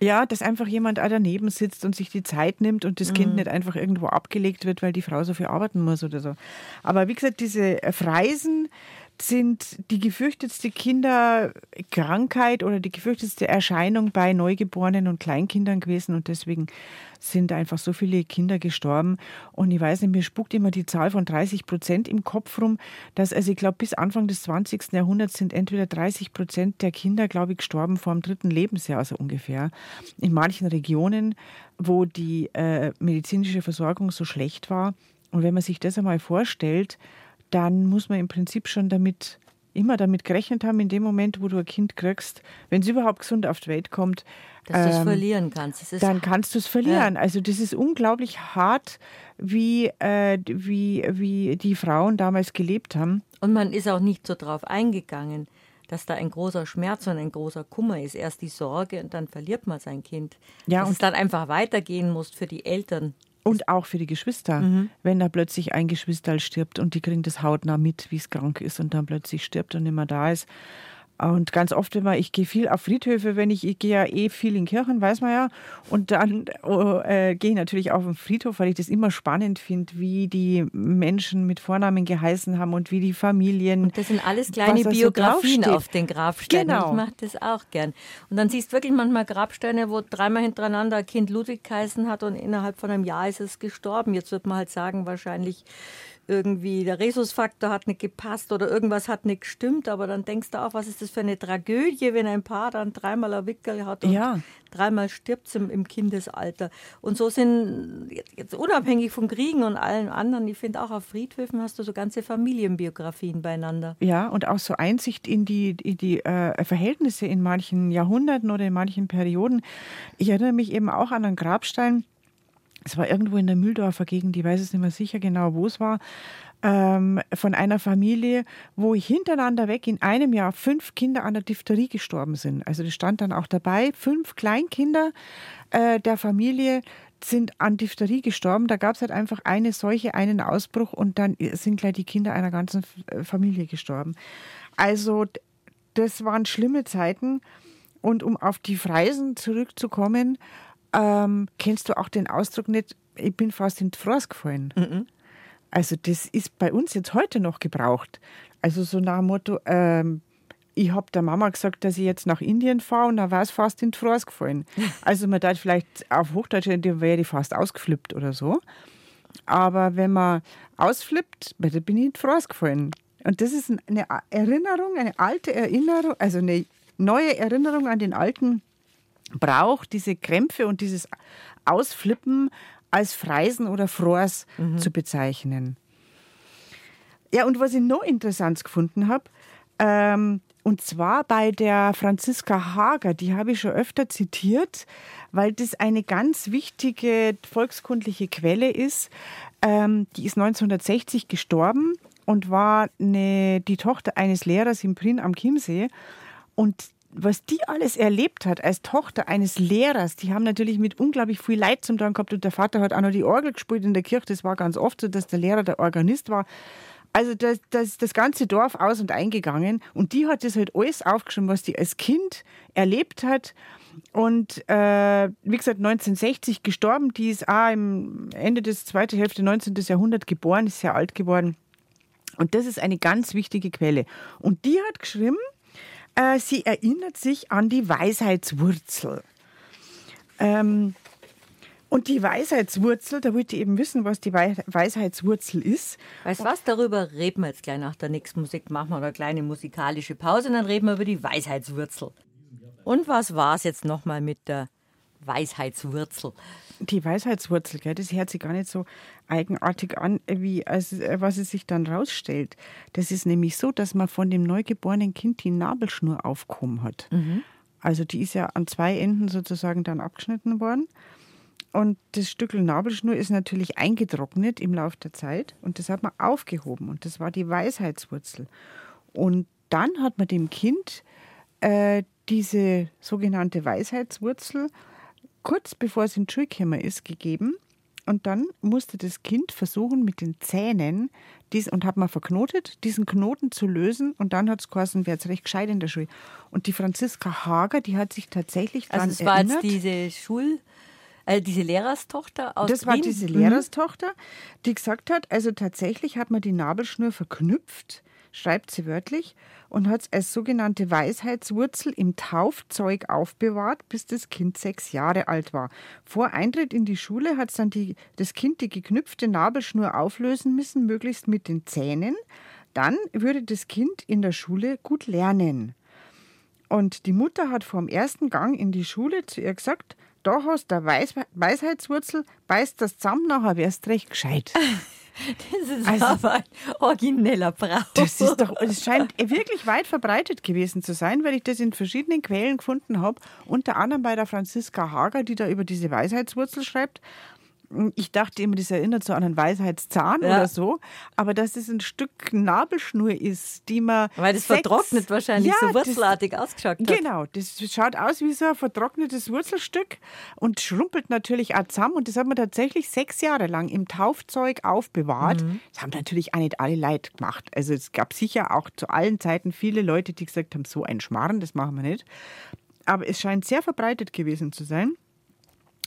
Ja, dass einfach jemand auch daneben sitzt und sich die Zeit nimmt und das mhm. Kind nicht einfach irgendwo abgelegt wird, weil die Frau so viel arbeiten muss oder so. Aber wie gesagt, diese Freisen, sind die gefürchtetste Kinderkrankheit oder die gefürchtetste Erscheinung bei Neugeborenen und Kleinkindern gewesen und deswegen sind einfach so viele Kinder gestorben. Und ich weiß nicht, mir spuckt immer die Zahl von 30 Prozent im Kopf rum, dass, also ich glaube, bis Anfang des 20. Jahrhunderts sind entweder 30 Prozent der Kinder, glaube ich, gestorben vor dem dritten Lebensjahr, so ungefähr. In manchen Regionen, wo die äh, medizinische Versorgung so schlecht war. Und wenn man sich das einmal vorstellt, dann muss man im Prinzip schon damit immer damit gerechnet haben, in dem Moment, wo du ein Kind kriegst, wenn es überhaupt gesund auf die Welt kommt, dass ähm, du es verlieren kannst. dann kannst du es verlieren. Ja. Also das ist unglaublich hart, wie, äh, wie, wie die Frauen damals gelebt haben. Und man ist auch nicht so drauf eingegangen, dass da ein großer Schmerz und ein großer Kummer ist. Erst die Sorge und dann verliert man sein Kind. Ja, dass und es dann einfach weitergehen muss für die Eltern. Und auch für die Geschwister, mhm. wenn da plötzlich ein Geschwister stirbt und die kriegen das hautnah mit, wie es krank ist und dann plötzlich stirbt und nicht mehr da ist. Und ganz oft immer, ich gehe viel auf Friedhöfe, wenn ich, ich gehe ja eh viel in Kirchen, weiß man ja. Und dann oh, äh, gehe ich natürlich auf den Friedhof, weil ich das immer spannend finde, wie die Menschen mit Vornamen geheißen haben und wie die Familien. Und das sind alles kleine Biografien so auf den Grabsteinen. Genau. Ich mache das auch gern. Und dann siehst du wirklich manchmal Grabsteine, wo dreimal hintereinander ein Kind Ludwig geheißen hat und innerhalb von einem Jahr ist es gestorben. Jetzt wird man halt sagen, wahrscheinlich irgendwie der Rhesusfaktor hat nicht gepasst oder irgendwas hat nicht gestimmt, aber dann denkst du auch, was ist das für eine Tragödie, wenn ein Paar dann dreimal ein Wickel hat und ja. dreimal stirbt im, im Kindesalter. Und so sind jetzt unabhängig von Kriegen und allen anderen, ich finde auch auf Friedhöfen hast du so ganze Familienbiografien beieinander. Ja, und auch so Einsicht in die, in die äh, Verhältnisse in manchen Jahrhunderten oder in manchen Perioden. Ich erinnere mich eben auch an einen Grabstein, es war irgendwo in der Mühldorfer Gegend, ich weiß es nicht mehr sicher genau, wo es war, ähm, von einer Familie, wo hintereinander weg in einem Jahr fünf Kinder an der Diphtherie gestorben sind. Also das stand dann auch dabei. Fünf Kleinkinder äh, der Familie sind an Diphtherie gestorben. Da gab es halt einfach eine Seuche, einen Ausbruch und dann sind gleich die Kinder einer ganzen äh, Familie gestorben. Also das waren schlimme Zeiten. Und um auf die Freisen zurückzukommen, ähm, kennst du auch den Ausdruck nicht, ich bin fast in die Frost gefallen? Mhm. Also das ist bei uns jetzt heute noch gebraucht. Also so nach dem Motto, ähm, ich habe der Mama gesagt, dass ich jetzt nach Indien fahre und da war es fast in die Frost gefallen. Also man da vielleicht auf Hochdeutsch, da wäre ich fast ausgeflippt oder so. Aber wenn man ausflippt, da bin ich in die Frost gefallen. Und das ist eine Erinnerung, eine alte Erinnerung, also eine neue Erinnerung an den alten braucht, diese Krämpfe und dieses Ausflippen als Freisen oder Frors mhm. zu bezeichnen. Ja, und was ich noch interessant gefunden habe, ähm, und zwar bei der Franziska Hager, die habe ich schon öfter zitiert, weil das eine ganz wichtige volkskundliche Quelle ist. Ähm, die ist 1960 gestorben und war eine, die Tochter eines Lehrers in Prien am Chiemsee. Und was die alles erlebt hat als Tochter eines Lehrers, die haben natürlich mit unglaublich viel Leid zum Tun gehabt und der Vater hat auch noch die Orgel gespielt in der Kirche. Das war ganz oft so, dass der Lehrer der Organist war. Also das, das, das ganze Dorf aus und eingegangen und die hat das halt alles aufgeschrieben, was die als Kind erlebt hat. Und äh, wie gesagt, 1960 gestorben, die ist auch im Ende des zweiten Hälfte 19. Jahrhundert geboren, ist sehr alt geworden. Und das ist eine ganz wichtige Quelle. Und die hat geschrieben, äh, sie erinnert sich an die Weisheitswurzel. Ähm, und die Weisheitswurzel, da wollte ich eben wissen, was die Weisheitswurzel ist. Weißt du was, darüber reden wir jetzt gleich nach der nächsten Musik. Machen wir eine kleine musikalische Pause und dann reden wir über die Weisheitswurzel. Und was war es jetzt nochmal mit der Weisheitswurzel? Die Weisheitswurzel, gell, das hört sich gar nicht so eigenartig an, wie als, äh, was es sich dann rausstellt. Das ist nämlich so, dass man von dem neugeborenen Kind die Nabelschnur aufgehoben hat. Mhm. Also die ist ja an zwei Enden sozusagen dann abgeschnitten worden. Und das Stück Nabelschnur ist natürlich eingetrocknet im Laufe der Zeit und das hat man aufgehoben und das war die Weisheitswurzel. Und dann hat man dem Kind äh, diese sogenannte Weisheitswurzel kurz bevor es in die Schule ist gegeben und dann musste das Kind versuchen mit den Zähnen dies, und hat man verknotet, diesen Knoten zu lösen und dann hat es geheißen, wäre jetzt recht gescheit in der Schule. Und die Franziska Hager, die hat sich tatsächlich daran also es war erinnert. jetzt diese Schul also diese Lehrerstochter aus Das war diese mhm. Lehrerstochter, die gesagt hat, also tatsächlich hat man die Nabelschnur verknüpft, schreibt sie wörtlich, und hat es als sogenannte Weisheitswurzel im Taufzeug aufbewahrt, bis das Kind sechs Jahre alt war. Vor Eintritt in die Schule hat dann die, das Kind die geknüpfte Nabelschnur auflösen müssen, möglichst mit den Zähnen. Dann würde das Kind in der Schule gut lernen. Und die Mutter hat vor dem ersten Gang in die Schule zu ihr gesagt, da hast du Weis Weisheitswurzel, beißt das zusammen, nachher wärst recht gescheit. Das ist also, aber ein origineller Brauch. Das ist doch, es scheint wirklich weit verbreitet gewesen zu sein, weil ich das in verschiedenen Quellen gefunden habe. Unter anderem bei der Franziska Hager, die da über diese Weisheitswurzel schreibt. Ich dachte immer, das erinnert so an einen Weisheitszahn ja. oder so, aber dass es ein Stück Nabelschnur ist, die man. Weil das sechs, vertrocknet wahrscheinlich ja, so wurzelartig das, ausgeschaut hat. Genau, das schaut aus wie so ein vertrocknetes Wurzelstück und schrumpelt natürlich auch zusammen. Und das hat man tatsächlich sechs Jahre lang im Taufzeug aufbewahrt. Mhm. Das haben natürlich auch nicht alle Leute gemacht. Also es gab sicher auch zu allen Zeiten viele Leute, die gesagt haben, so ein Schmarrn, das machen wir nicht. Aber es scheint sehr verbreitet gewesen zu sein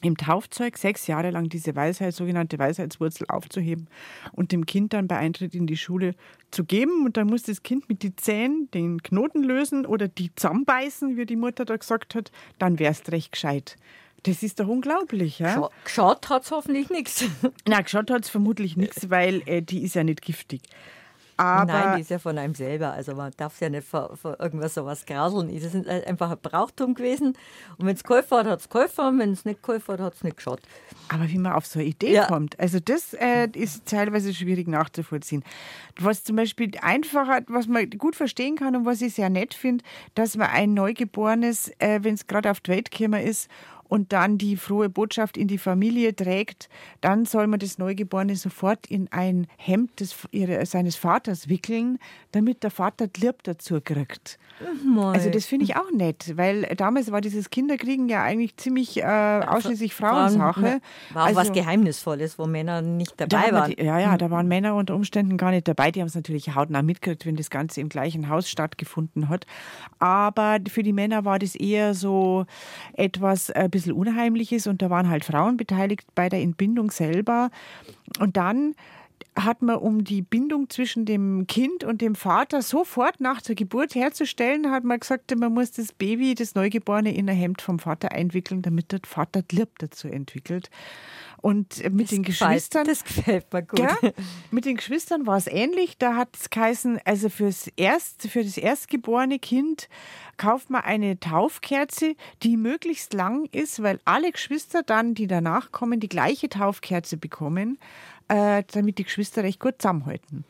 im Taufzeug sechs Jahre lang diese Weisheit, sogenannte Weisheitswurzel aufzuheben und dem Kind dann bei Eintritt in die Schule zu geben. Und dann muss das Kind mit den Zähnen den Knoten lösen oder die zusammenbeißen, wie die Mutter da gesagt hat, dann wärst recht gescheit. Das ist doch unglaublich, ja? Geschaut hat es hoffentlich nichts. Na, geschaut hat es vermutlich nichts, weil äh, die ist ja nicht giftig. Aber Nein, die ist ja von einem selber. Also man darf es ja nicht vor, vor irgendwas sowas grauseln. Das ist einfach ein Brauchtum gewesen. Und wenn es Käufer hat, hat es Käufer. Und wenn es nicht Käufer hat, hat es nicht geschaut. Aber wie man auf so eine Idee ja. kommt, also das äh, ist teilweise schwierig nachzuvollziehen. Was zum Beispiel einfacher, was man gut verstehen kann und was ich sehr nett finde, dass man ein Neugeborenes, äh, wenn es gerade auf die Welt gekommen ist und dann die frohe Botschaft in die Familie trägt, dann soll man das Neugeborene sofort in ein Hemd des, ihre, seines Vaters wickeln, damit der Vater Tlirp dazu kriegt. Mal. Also das finde ich auch nett, weil damals war dieses Kinderkriegen ja eigentlich ziemlich äh, ausschließlich Frauensache. War auch also, was Geheimnisvolles, wo Männer nicht dabei waren. Die, ja, ja, da waren Männer unter Umständen gar nicht dabei. Die haben es natürlich hautnah mitgekriegt, wenn das Ganze im gleichen Haus stattgefunden hat. Aber für die Männer war das eher so etwas ein bisschen Unheimliches und da waren halt Frauen beteiligt bei der Entbindung selber. Und dann hat man, um die Bindung zwischen dem Kind und dem Vater sofort nach der Geburt herzustellen, hat man gesagt, man muss das Baby, das Neugeborene, in ein Hemd vom Vater einwickeln, damit der Vater Tlirp dazu entwickelt. Und mit das den Geschwistern. das gefällt mir gut. Ja, mit den Geschwistern war es ähnlich. Da hat es geheißen, also fürs Erst, für das erstgeborene Kind kauft man eine Taufkerze, die möglichst lang ist, weil alle Geschwister dann, die danach kommen, die gleiche Taufkerze bekommen äh, damit die Geschwister recht gut zusammenhalten.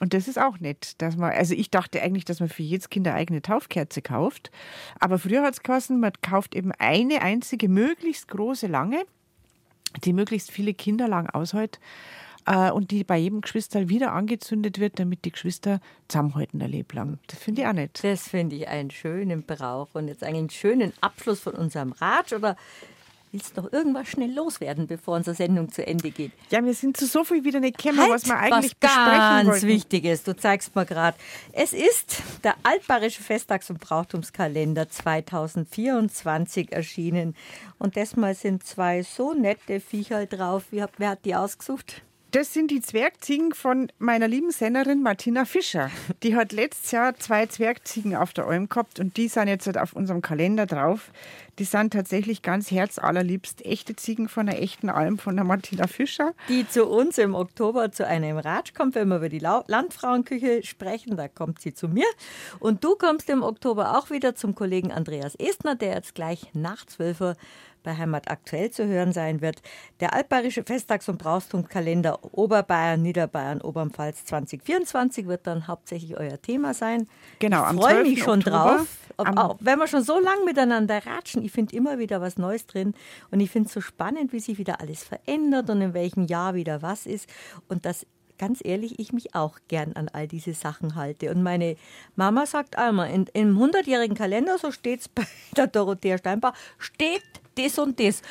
Und das ist auch nett, dass man, also ich dachte eigentlich, dass man für jedes Kind eine eigene Taufkerze kauft. Aber früher hat es geheißen, man kauft eben eine einzige, möglichst große, lange, die möglichst viele Kinder lang aushält äh, und die bei jedem Geschwister wieder angezündet wird, damit die Geschwister zusammenhalten ein Leben lang. Das finde ich auch nett. Das finde ich einen schönen Brauch und jetzt einen schönen Abschluss von unserem Ratsch oder willst doch irgendwas schnell loswerden, bevor unsere Sendung zu Ende geht. Ja, wir sind zu so viel wieder nicht gekommen, Halt, was wir eigentlich was besprechen ganz wollten. Wichtiges, du zeigst mir gerade. Es ist der Altbayerische Festtags- und Brauchtumskalender 2024 erschienen. Und diesmal sind zwei so nette Viecherl drauf. Wie, wer hat die ausgesucht? Das sind die Zwergziegen von meiner lieben Sennerin Martina Fischer. Die hat letztes Jahr zwei Zwergziegen auf der Alm gehabt und die sind jetzt halt auf unserem Kalender drauf. Die sind tatsächlich ganz herzallerliebst echte Ziegen von der echten Alm von der Martina Fischer. Die zu uns im Oktober zu einem Ratsch kommt, wenn wir über die Landfrauenküche sprechen. Da kommt sie zu mir. Und du kommst im Oktober auch wieder zum Kollegen Andreas Estner, der jetzt gleich nach 12 Uhr bei Heimat aktuell zu hören sein wird. Der Altbayerische Festtags- und Brauchtumskalender Oberbayern, Niederbayern, Oberpfalz 2024 wird dann hauptsächlich euer Thema sein. Genau, ich am freue 12. mich schon Oktober. drauf. Ob, auch, wenn wir schon so lange miteinander ratschen, ich finde immer wieder was Neues drin und ich finde es so spannend, wie sich wieder alles verändert und in welchem Jahr wieder was ist und dass ganz ehrlich, ich mich auch gern an all diese Sachen halte. Und meine Mama sagt einmal, in, im 100-jährigen Kalender, so steht es bei der Dorothea Steinbach, steht das und das.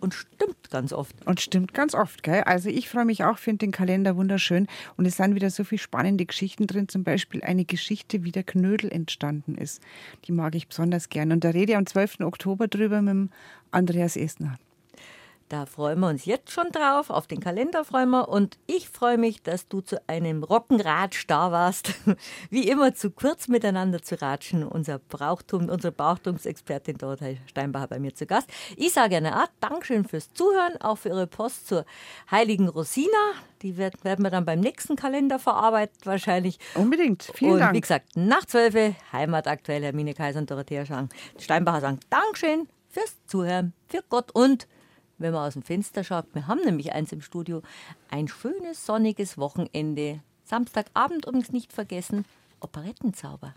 Und stimmt ganz oft. Und stimmt ganz oft, gell? Also ich freue mich auch, finde den Kalender wunderschön. Und es sind wieder so viele spannende Geschichten drin. Zum Beispiel eine Geschichte, wie der Knödel entstanden ist. Die mag ich besonders gern. Und da rede ich am 12. Oktober drüber mit dem Andreas Esner. Da freuen wir uns jetzt schon drauf, auf den Kalender freuen wir. Und ich freue mich, dass du zu einem Rockenratsch da warst. Wie immer zu kurz miteinander zu ratschen. Unser Brauchtum, unsere Brauchtumsexpertin Dorothea Steinbacher bei mir zu Gast. Ich sage eine Art Dankeschön fürs Zuhören, auch für Ihre Post zur Heiligen Rosina. Die werden wir dann beim nächsten Kalender verarbeiten, wahrscheinlich. Unbedingt. Vielen und Dank. wie gesagt, nach 12 Heimat aktuell, Hermine Kaiser und Dorothea. Steinbacher sagen Dankeschön fürs Zuhören, für Gott und wenn man aus dem Fenster schaut, wir haben nämlich eins im Studio, ein schönes sonniges Wochenende. Samstagabend übrigens nicht vergessen, Operettenzauber.